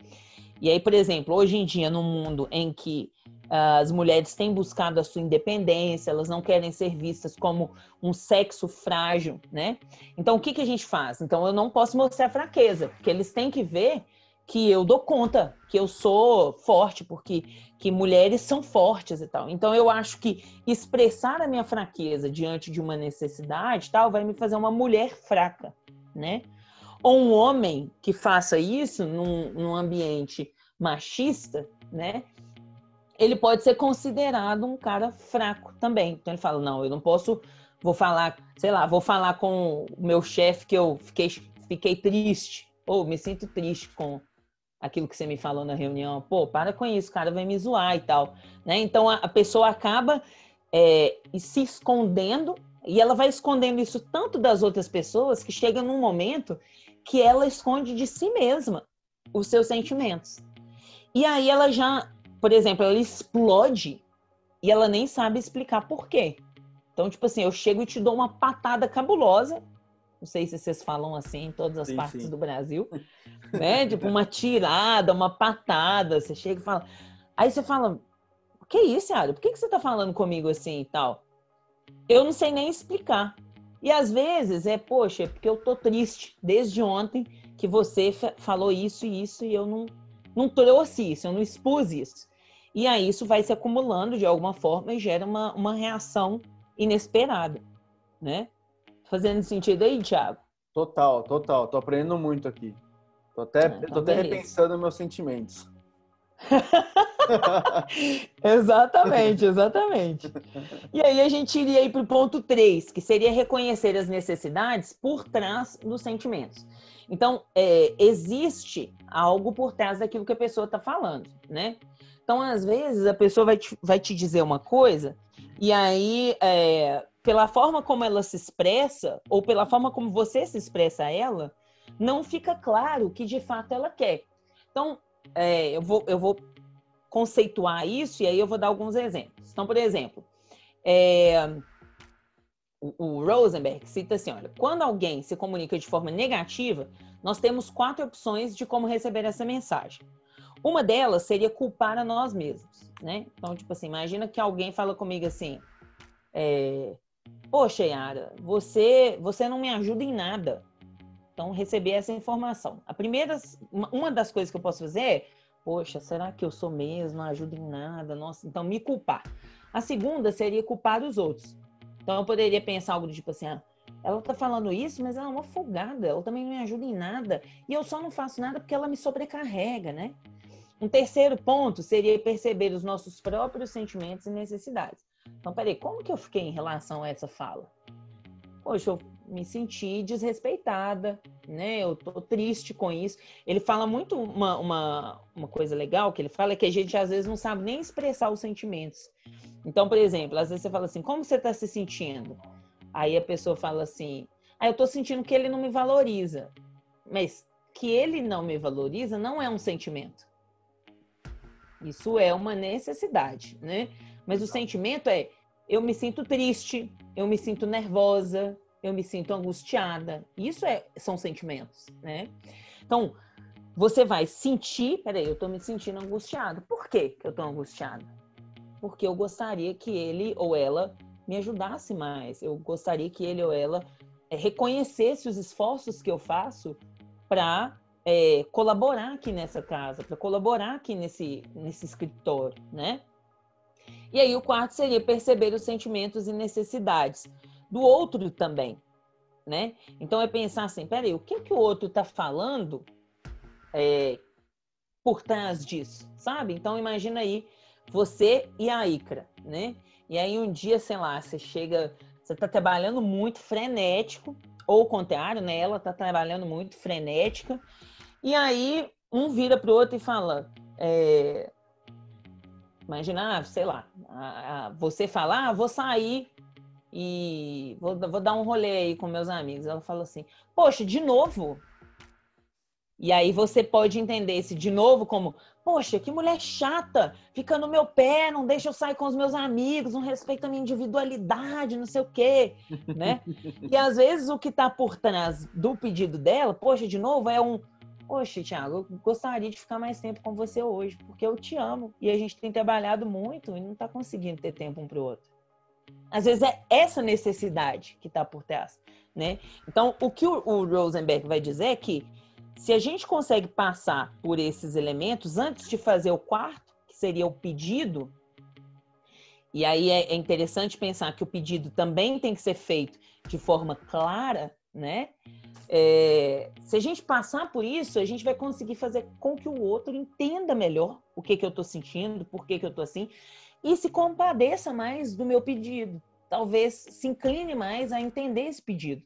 E aí, por exemplo, hoje em dia, no mundo em que uh, as mulheres têm buscado a sua independência, elas não querem ser vistas como um sexo frágil, né? Então, o que, que a gente faz? Então, eu não posso mostrar fraqueza, porque eles têm que ver que eu dou conta, que eu sou forte, porque que mulheres são fortes e tal. Então eu acho que expressar a minha fraqueza diante de uma necessidade, tal, vai me fazer uma mulher fraca, né? ou um homem que faça isso num, num ambiente machista, né? Ele pode ser considerado um cara fraco também. Então ele fala: não, eu não posso, vou falar, sei lá, vou falar com o meu chefe que eu fiquei, fiquei triste, ou me sinto triste com aquilo que você me falou na reunião. Pô, para com isso, o cara vai me zoar e tal. Né? Então a, a pessoa acaba é, se escondendo e ela vai escondendo isso tanto das outras pessoas que chega num momento que ela esconde de si mesma os seus sentimentos. E aí ela já, por exemplo, ela explode e ela nem sabe explicar por quê. Então, tipo assim, eu chego e te dou uma patada cabulosa. Não sei se vocês falam assim em todas as sim, partes sim. do Brasil. Né? tipo, uma tirada, uma patada. Você chega e fala. Aí você fala: O que é isso, Yara? Por que, que você tá falando comigo assim e tal? Eu não sei nem explicar. E às vezes é, poxa, é porque eu tô triste desde ontem que você falou isso e isso e eu não, não trouxe isso, eu não expus isso. E aí isso vai se acumulando de alguma forma e gera uma, uma reação inesperada, né? Fazendo sentido aí, Thiago? Total, total. Tô aprendendo muito aqui. Tô até, ah, então tô até repensando meus sentimentos. exatamente, exatamente. E aí a gente iria ir para o ponto 3, que seria reconhecer as necessidades por trás dos sentimentos. Então, é, existe algo por trás daquilo que a pessoa está falando, né? Então, às vezes, a pessoa vai te, vai te dizer uma coisa, e aí, é, pela forma como ela se expressa, ou pela forma como você se expressa a ela, não fica claro o que de fato ela quer. Então, é, eu, vou, eu vou conceituar isso e aí eu vou dar alguns exemplos. Então, por exemplo, é, o, o Rosenberg cita assim: olha, quando alguém se comunica de forma negativa, nós temos quatro opções de como receber essa mensagem. Uma delas seria culpar a nós mesmos, né? Então, tipo assim, imagina que alguém fala comigo assim: é, Poxa, Yara, você, você não me ajuda em nada. Então, receber essa informação. A primeira, uma das coisas que eu posso fazer é Poxa, será que eu sou mesmo? Não ajuda em nada. Nossa, então me culpar. A segunda seria culpar os outros. Então eu poderia pensar algo do tipo assim: ah, ela tá falando isso, mas ela é uma folgada, ela também não me ajuda em nada. E eu só não faço nada porque ela me sobrecarrega, né? Um terceiro ponto seria perceber os nossos próprios sentimentos e necessidades. Então, peraí, como que eu fiquei em relação a essa fala? Poxa, eu me senti desrespeitada, né? Eu tô triste com isso. Ele fala muito uma, uma, uma coisa legal que ele fala é que a gente às vezes não sabe nem expressar os sentimentos. Então, por exemplo, às vezes você fala assim, como você está se sentindo? Aí a pessoa fala assim, ah, eu tô sentindo que ele não me valoriza. Mas que ele não me valoriza não é um sentimento. Isso é uma necessidade, né? Mas o sentimento é eu me sinto triste, eu me sinto nervosa, eu me sinto angustiada. Isso é, são sentimentos, né? Então, você vai sentir, peraí, eu estou me sentindo angustiada. Por que, que eu estou angustiada? Porque eu gostaria que ele ou ela me ajudasse mais. Eu gostaria que ele ou ela é, reconhecesse os esforços que eu faço para é, colaborar aqui nessa casa, para colaborar aqui nesse, nesse escritório, né? E aí o quarto seria perceber os sentimentos e necessidades do outro também, né? Então é pensar assim, peraí, o que que o outro está falando é, por trás disso, sabe? Então imagina aí você e a Icra, né? E aí um dia, sei lá, você chega, você está trabalhando muito frenético, ou o contrário, né? Ela está trabalhando muito frenética, e aí um vira para o outro e fala, é, imagina, ah, sei lá, você fala, ah, vou sair e vou, vou dar um rolê aí com meus amigos. Ela fala assim: Poxa, de novo? E aí você pode entender esse de novo como: Poxa, que mulher chata, fica no meu pé, não deixa eu sair com os meus amigos, não respeita a minha individualidade, não sei o quê, né? e às vezes o que está por trás do pedido dela, poxa, de novo, é um Poxa, Thiago, eu gostaria de ficar mais tempo com você hoje, porque eu te amo. E a gente tem trabalhado muito e não está conseguindo ter tempo um para o outro. Às vezes é essa necessidade que está por trás, né? Então, o que o, Rosenberg vai dizer é que se a gente consegue passar por esses elementos antes de fazer o quarto, que seria o pedido, e aí é, é interessante pensar que o pedido também tem que ser feito de forma clara, né? É, se a gente passar por isso, a gente vai conseguir fazer com que o outro entenda melhor o que, que eu estou sentindo, por que, que eu estou assim, e se compadeça mais do meu pedido. Talvez se incline mais a entender esse pedido.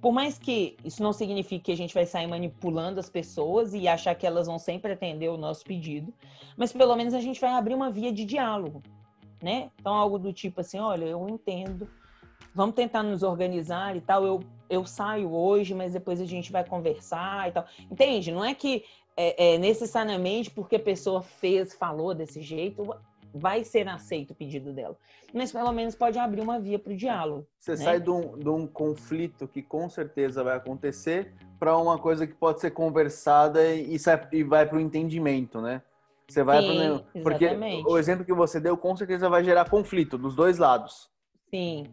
Por mais que isso não signifique que a gente vai sair manipulando as pessoas e achar que elas vão sempre atender o nosso pedido, mas pelo menos a gente vai abrir uma via de diálogo, né? Então, algo do tipo assim: olha, eu entendo, vamos tentar nos organizar e tal. Eu, eu saio hoje, mas depois a gente vai conversar e tal. Entende? Não é que é, é necessariamente porque a pessoa fez, falou desse jeito, vai ser aceito o pedido dela. Mas pelo menos pode abrir uma via para o diálogo. Você né? sai de um, de um conflito que com certeza vai acontecer para uma coisa que pode ser conversada e, e vai para o entendimento, né? Você vai Sim, pro... porque exatamente. o exemplo que você deu com certeza vai gerar conflito dos dois lados. Sim.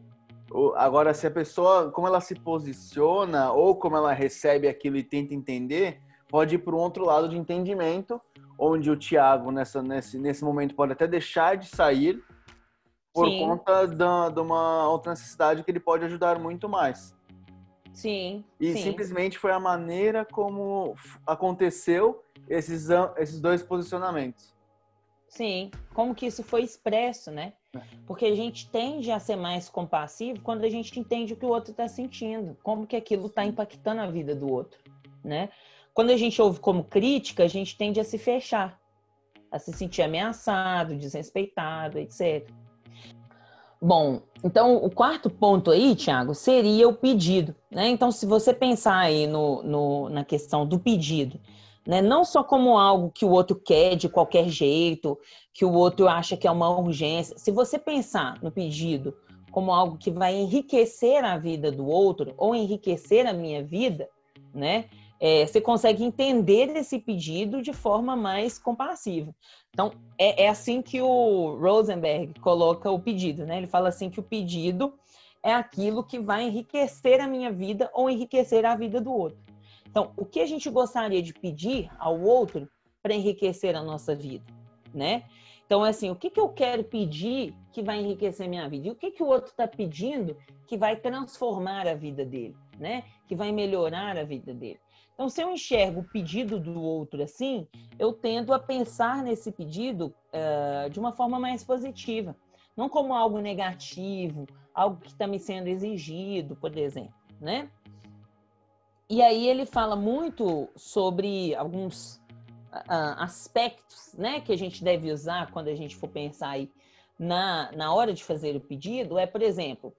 Agora, se a pessoa, como ela se posiciona ou como ela recebe aquilo e tenta entender, pode ir para um outro lado de entendimento onde o nessa, nesse, nesse momento, pode até deixar de sair por Sim. conta da, de uma outra necessidade que ele pode ajudar muito mais. Sim. E sim. simplesmente foi a maneira como aconteceu esses, esses dois posicionamentos. Sim, como que isso foi expresso, né? Porque a gente tende a ser mais compassivo quando a gente entende o que o outro está sentindo, como que aquilo está impactando a vida do outro, né? Quando a gente ouve como crítica, a gente tende a se fechar, a se sentir ameaçado, desrespeitado, etc. Bom, então o quarto ponto aí, Tiago, seria o pedido. Né? Então, se você pensar aí no, no, na questão do pedido, né? não só como algo que o outro quer de qualquer jeito, que o outro acha que é uma urgência, se você pensar no pedido como algo que vai enriquecer a vida do outro ou enriquecer a minha vida, né? é, você consegue entender esse pedido de forma mais compassiva. Então, é, é, assim que o Rosenberg coloca o pedido, né? Ele fala assim que o pedido é aquilo que vai enriquecer a minha vida ou enriquecer a vida do outro. Então, o que a gente gostaria de pedir ao outro para enriquecer a nossa vida, né? Então, assim, o que, que eu quero pedir que vai enriquecer minha vida? E o que, que o outro está pedindo que vai transformar a vida dele, né? Que vai melhorar a vida dele. Então, se eu enxergo o pedido do outro assim, eu tendo a pensar nesse pedido uh, de uma forma mais positiva, não como algo negativo, algo que está me sendo exigido, por exemplo, né? E aí ele fala muito sobre alguns uh, aspectos, né, que a gente deve usar quando a gente for pensar aí na, na hora de fazer o pedido, é, por exemplo,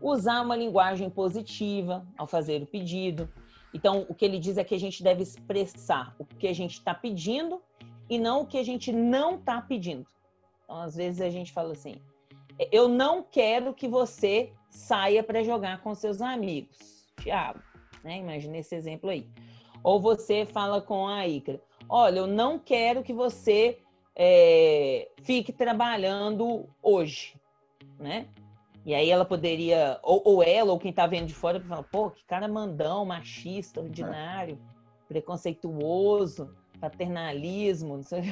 usar uma linguagem positiva ao fazer o pedido, então, o que ele diz é que a gente deve expressar o que a gente está pedindo e não o que a gente não está pedindo. Então, às vezes a gente fala assim: eu não quero que você saia para jogar com seus amigos, Tiago. Né? Imagina esse exemplo aí. Ou você fala com a Icra: olha, eu não quero que você é, fique trabalhando hoje, né? E aí ela poderia, ou, ou ela, ou quem tá vendo de fora, falar, pô, que cara mandão, machista, ordinário, é. preconceituoso, paternalismo, não sei.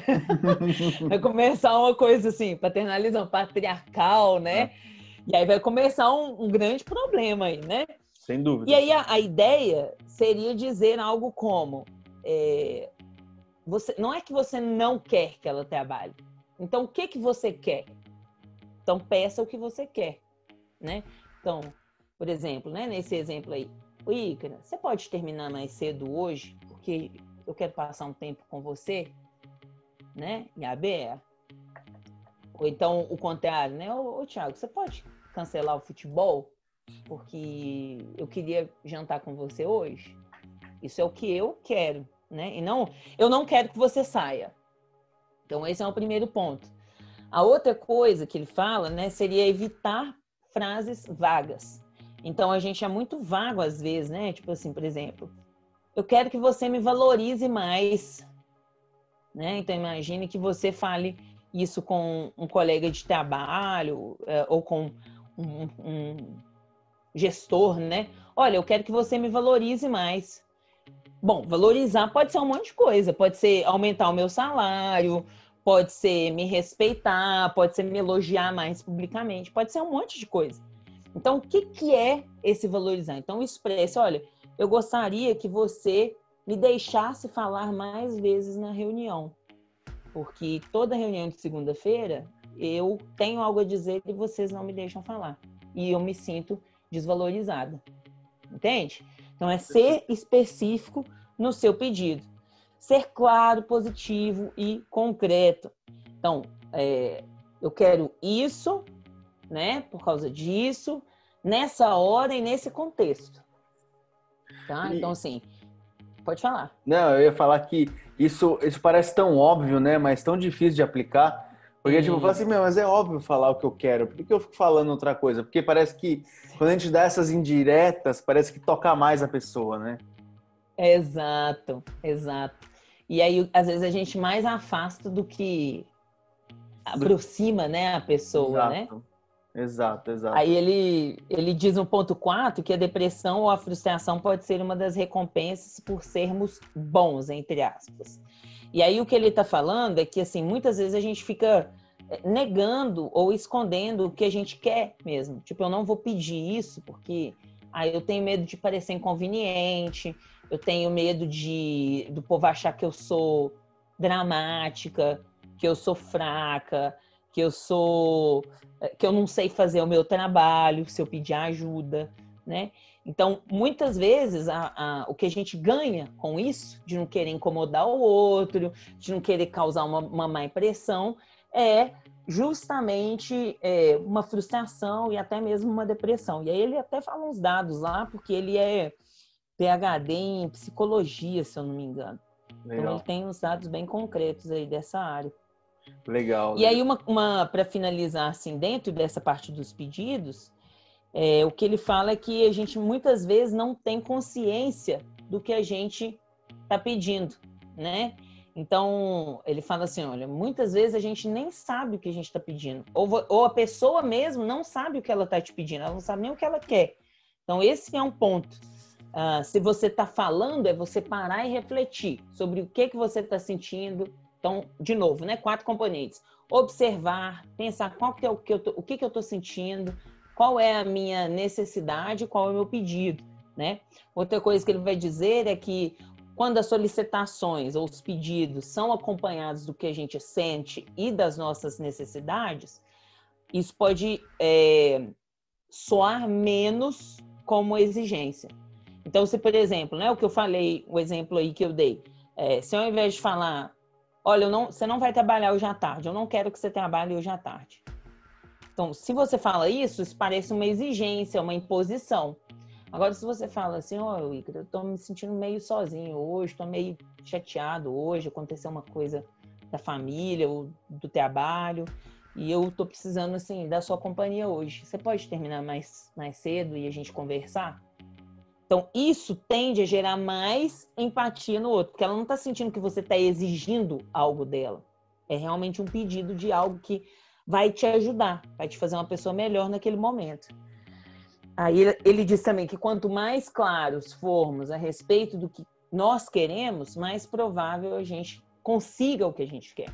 vai começar uma coisa assim, paternalismo patriarcal, né? É. E aí vai começar um, um, grande problema aí, né? Sem dúvida. E aí a, a ideia seria dizer algo como, é, você, não é que você não quer que ela trabalhe. Então, o que que você quer? Então, peça o que você quer né? Então, por exemplo, né, nesse exemplo aí, o Ícaro, você pode terminar mais cedo hoje, porque eu quero passar um tempo com você, né? E a Bea. Ou então o contrário, né? Ô, ô Thiago, você pode cancelar o futebol porque eu queria jantar com você hoje? Isso é o que eu quero, né? E não, eu não quero que você saia. Então esse é o primeiro ponto. A outra coisa que ele fala, né, seria evitar frases vagas. Então a gente é muito vago às vezes, né? Tipo assim, por exemplo, eu quero que você me valorize mais, né? Então imagine que você fale isso com um colega de trabalho é, ou com um, um gestor, né? Olha, eu quero que você me valorize mais. Bom, valorizar pode ser um monte de coisa. Pode ser aumentar o meu salário, pode ser me respeitar, pode ser me elogiar mais publicamente, pode ser um monte de coisa. Então, o que, que é esse valorizar? Então, expresse, olha, eu gostaria que você me deixasse falar mais vezes na reunião, porque toda reunião de segunda-feira eu tenho algo a dizer e vocês não me deixam falar. E eu me sinto desvalorizada. Entende? Então, é ser específico no seu pedido. Ser claro, positivo e concreto. Então, é, eu quero isso, né? Por causa disso, nessa hora e nesse contexto. Tá? Então, assim, pode falar. Não, eu ia falar que isso, isso parece tão óbvio, né? Mas tão difícil de aplicar. Porque, tipo, eu falo assim, meu, mas é óbvio falar o que eu quero. Por que eu fico falando outra coisa? Porque parece que quando a gente dá essas indiretas, parece que toca mais a pessoa, né? Exato, exato. E aí, às vezes, a gente mais afasta do que aproxima, né, a pessoa, né? exato. né? Exato, exato. Aí ele, ele diz no ponto 4 que a depressão ou a frustração pode ser uma das recompensas por sermos bons, entre aspas. E aí o que ele está falando é que, assim, muitas vezes a gente fica eh, negando ou escondendo o que a gente quer mesmo. Tipo, eu não vou pedir isso porque aí eu tenho medo de parecer inconveniente, eu tenho medo de do povo achar que eu sou dramática, que eu sou fraca, que eu sou eh, que eu não sei fazer o meu trabalho se eu pedir ajuda, né? Então, muitas vezes, a, a, o que a gente ganha com isso, de não querer incomodar o outro, de não querer causar uma, uma má impressão, é justamente é, uma frustração e até mesmo uma depressão. E aí ele até fala uns dados lá, porque ele é PhD em psicologia, se eu não me engano. Legal. Então ele tem uns dados bem concretos aí dessa área. Legal. E aí, uma, uma para finalizar, assim, dentro dessa parte dos pedidos, é, o que ele fala é que a gente muitas vezes não tem consciência do que a gente está pedindo, né? Então, ele fala assim: olha, muitas vezes a gente nem sabe o que a gente está pedindo. Ou, ou a pessoa mesmo não sabe o que ela está te pedindo, ela não sabe nem o que ela quer. Então, esse é um ponto. Uh, se você está falando, é você parar e refletir sobre o que, que você está sentindo, então, de novo, né? Quatro componentes. Observar, pensar qual que é o que eu tô, o que, que eu estou sentindo, qual é a minha necessidade, qual é o meu pedido, né? Outra coisa que ele vai dizer é que quando as solicitações ou os pedidos são acompanhados do que a gente sente e das nossas necessidades, isso pode é, soar menos como exigência. Então, se por exemplo, né, o que eu falei, o exemplo aí que eu dei, é, se ao invés de falar olha, não, você não vai trabalhar hoje à tarde, eu não quero que você trabalhe hoje à tarde. Então, se você fala isso, isso parece uma exigência, uma imposição. Agora, se você fala assim, ó, oh, eu tô me sentindo meio sozinho hoje, tô meio chateado hoje, aconteceu uma coisa da família ou do trabalho, e eu tô precisando, assim, da sua companhia hoje. Você pode terminar mais, mais cedo e a gente conversar? Então, isso tende a gerar mais empatia no outro, porque ela não está sentindo que você está exigindo algo dela. É realmente um pedido de algo que vai te ajudar, vai te fazer uma pessoa melhor naquele momento. Aí ele diz também que quanto mais claros formos a respeito do que nós queremos, mais provável a gente consiga o que a gente quer.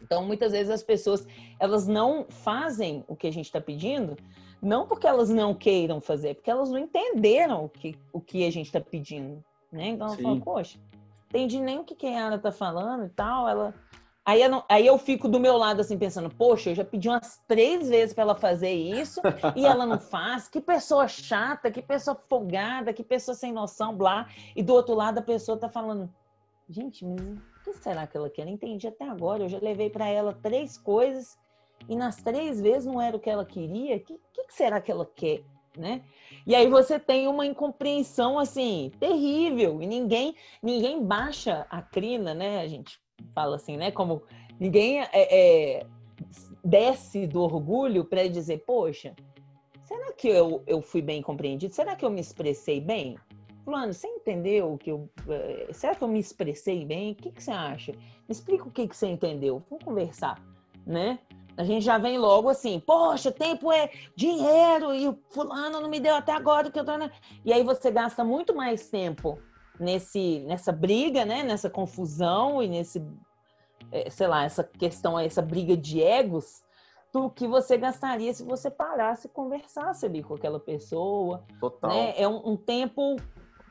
Então, muitas vezes as pessoas elas não fazem o que a gente está pedindo não porque elas não queiram fazer, porque elas não entenderam o que, o que a gente está pedindo. Né? Então ela fala, poxa, entendi nem o que, que a Ana está falando e tal. Ela. Aí eu, não, aí eu fico do meu lado assim pensando, poxa, eu já pedi umas três vezes para ela fazer isso e ela não faz. Que pessoa chata, que pessoa folgada, que pessoa sem noção, blá. E do outro lado a pessoa tá falando, gente, mas o que será que ela quer? Não entendi até agora. Eu já levei para ela três coisas e nas três vezes não era o que ela queria, o que, que, será que ela quer? Né? E aí você tem uma incompreensão assim terrível e ninguém ninguém baixa a crina, né? Gente fala assim, né? Como ninguém é, é, desce do orgulho para dizer, poxa, será que eu, eu fui bem compreendido? Será que eu me expressei bem? Fulano, você entendeu que eu. Eh, será que eu me expressei bem? O que, que você acha? Me explica o que, que você entendeu. Vamos conversar, né? A gente já vem logo assim, poxa, tempo é dinheiro e o fulano não me deu até agora que eu tô. E aí você gasta muito mais tempo nesse, nessa briga, né? Nessa confusão e nesse, é, sei lá, essa questão, essa briga de egos, do que você gastaria se você parasse e conversasse ali com aquela pessoa. Total. Né? É um, um tempo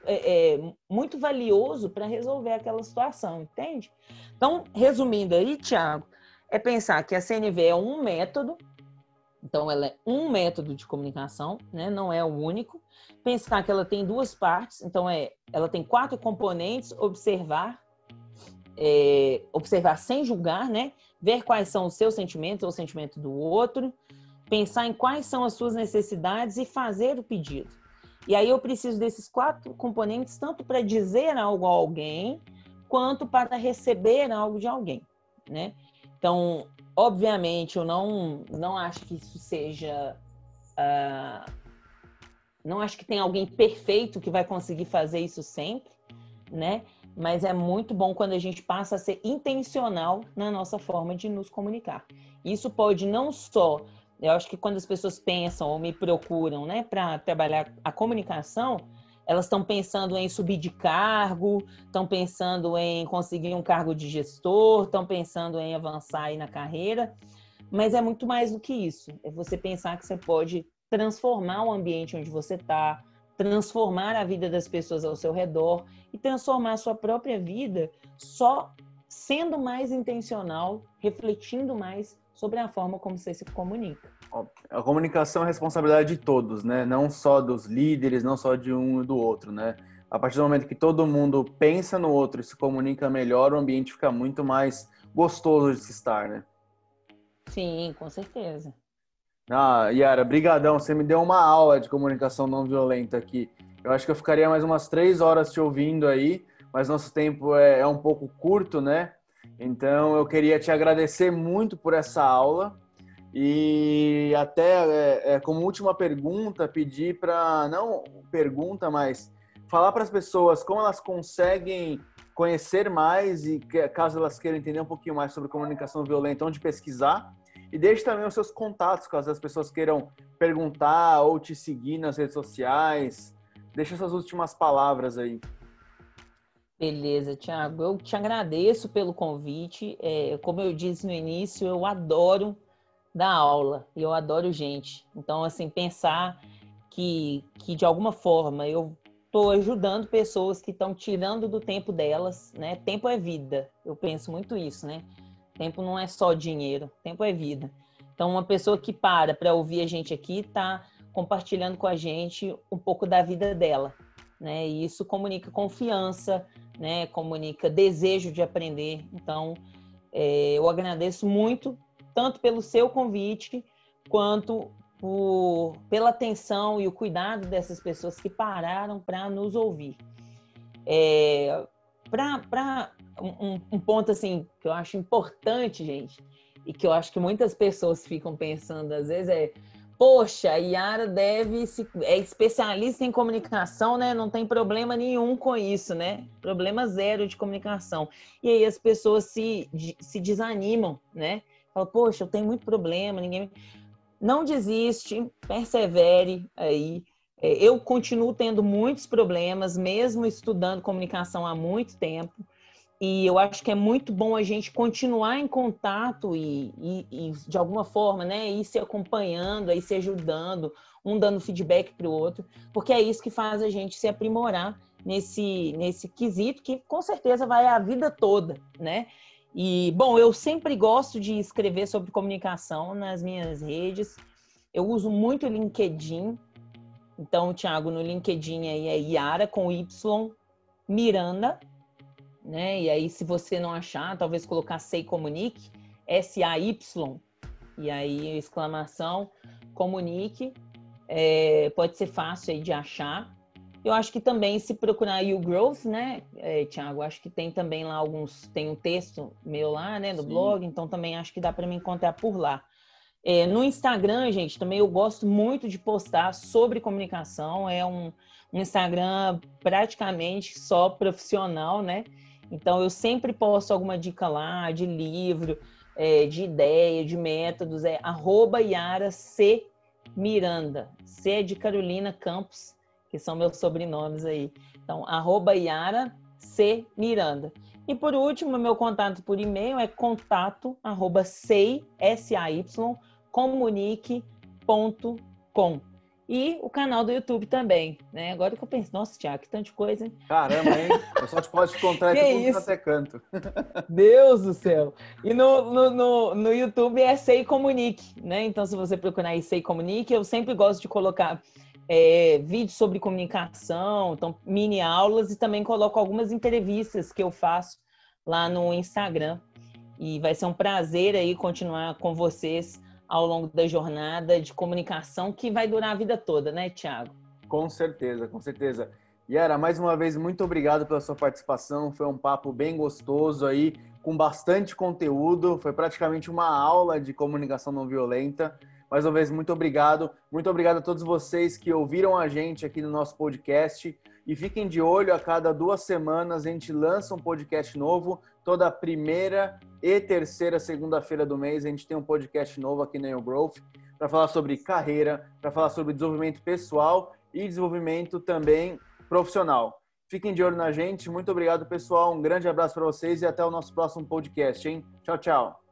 é, é, muito valioso para resolver aquela situação, entende? Então, resumindo aí, Tiago, é pensar que a CNV é um método, então ela é um método de comunicação, né? não é o único. Pensar que ela tem duas partes, então é, ela tem quatro componentes: observar, é, observar sem julgar, né? Ver quais são os seus sentimentos ou o sentimento do outro, pensar em quais são as suas necessidades e fazer o pedido. E aí eu preciso desses quatro componentes tanto para dizer algo a alguém quanto para receber algo de alguém, né? Então, obviamente, eu não não acho que isso seja uh, não acho que tem alguém perfeito que vai conseguir fazer isso sempre, né? Mas é muito bom quando a gente passa a ser intencional na nossa forma de nos comunicar. Isso pode não só eu acho que quando as pessoas pensam ou me procuram, né, para trabalhar a comunicação, elas estão pensando em subir de cargo, estão pensando em conseguir um cargo de gestor, estão pensando em avançar aí na carreira, mas é muito mais do que isso. É você pensar que você pode transformar o ambiente onde você está, transformar a vida das pessoas ao seu redor e transformar a sua própria vida só sendo mais intencional, refletindo mais sobre a forma como você se comunica. A comunicação é responsabilidade de todos, né? Não só dos líderes, não só de um e do outro, né? A partir do momento que todo mundo pensa no outro e se comunica melhor, o ambiente fica muito mais gostoso de se estar, né? Sim, com certeza. Ah, Yara, brigadão. Você me deu uma aula de comunicação não violenta aqui. Eu acho que eu ficaria mais umas três horas te ouvindo aí, mas nosso tempo é, é um pouco curto, né? Então, eu queria te agradecer muito por essa aula e até é, é, como última pergunta pedir para não pergunta, mas falar para as pessoas como elas conseguem conhecer mais e caso elas queiram entender um pouquinho mais sobre comunicação violenta, onde pesquisar e deixe também os seus contatos, caso as pessoas queiram perguntar ou te seguir nas redes sociais. Deixa essas últimas palavras aí. Beleza, Thiago. Eu te agradeço pelo convite. É, como eu disse no início, eu adoro dar aula e eu adoro gente. Então, assim, pensar que, que de alguma forma eu estou ajudando pessoas que estão tirando do tempo delas, né? Tempo é vida. Eu penso muito isso, né? Tempo não é só dinheiro, tempo é vida. Então, uma pessoa que para para ouvir a gente aqui está compartilhando com a gente um pouco da vida dela, né? E isso comunica confiança, né? Comunica desejo de aprender. Então, é, eu agradeço muito, tanto pelo seu convite, quanto por, pela atenção e o cuidado dessas pessoas que pararam para nos ouvir. É, para um, um, ponto assim que eu acho importante, gente, e que eu acho que muitas pessoas ficam pensando às vezes é poxa, a Yara deve se, é especialista em comunicação, né? Não tem problema nenhum com isso, né? Problema zero de comunicação. E aí as pessoas se, se desanimam, né? Falam, poxa, eu tenho muito problema, ninguém. Não desiste, persevere aí. É, eu continuo tendo muitos problemas, mesmo estudando comunicação há muito tempo. E eu acho que é muito bom a gente continuar em contato e, e, e, de alguma forma, né, ir se acompanhando, aí se ajudando, um dando feedback para o outro, porque é isso que faz a gente se aprimorar nesse, nesse quesito que com certeza vai a vida toda, né? E, bom, eu sempre gosto de escrever sobre comunicação nas minhas redes. Eu uso muito o LinkedIn. Então, Thiago, no LinkedIn aí é Yara com Y Miranda né? E aí, se você não achar, talvez colocar Sei Comunique, S-A-Y, e aí exclamação, comunique, é, pode ser fácil aí de achar. Eu acho que também se procurar o Growth, né, é, Tiago, acho que tem também lá alguns, tem um texto meu lá, né, no Sim. blog, então também acho que dá para me encontrar por lá. É, no Instagram, gente, também eu gosto muito de postar sobre comunicação, é um, um Instagram praticamente só profissional, né? Então, eu sempre posto alguma dica lá de livro, é, de ideia, de métodos. É arroba Yara C. Miranda. C é de Carolina Campos, que são meus sobrenomes aí. Então, arroba Yara C. Miranda. E por último, meu contato por e-mail é contato arroba sei, S-A-Y, comunique.com. E o canal do YouTube também, né? Agora que eu penso, nossa, Tiago, que tanta coisa, hein? Caramba, hein? Eu só te posso encontrar aqui até canto. Deus do céu! E no, no, no, no, YouTube é Sei Comunique, né? Então, se você procurar aí Sei Comunique, eu sempre gosto de colocar é, vídeos sobre comunicação, então mini aulas e também coloco algumas entrevistas que eu faço lá no Instagram. E vai ser um prazer aí continuar com vocês ao longo da jornada de comunicação que vai durar a vida toda, né, Tiago? Com certeza, com certeza. Yara, mais uma vez, muito obrigado pela sua participação. Foi um papo bem gostoso aí, com bastante conteúdo. Foi praticamente uma aula de comunicação não violenta. Mais uma vez, muito obrigado. Muito obrigado a todos vocês que ouviram a gente aqui no nosso podcast. E fiquem de olho, a cada duas semanas a gente lança um podcast novo. Toda primeira e terceira segunda-feira do mês a gente tem um podcast novo aqui na New Growth para falar sobre carreira, para falar sobre desenvolvimento pessoal e desenvolvimento também profissional. Fiquem de olho na gente. Muito obrigado, pessoal. Um grande abraço para vocês e até o nosso próximo podcast, hein? Tchau, tchau.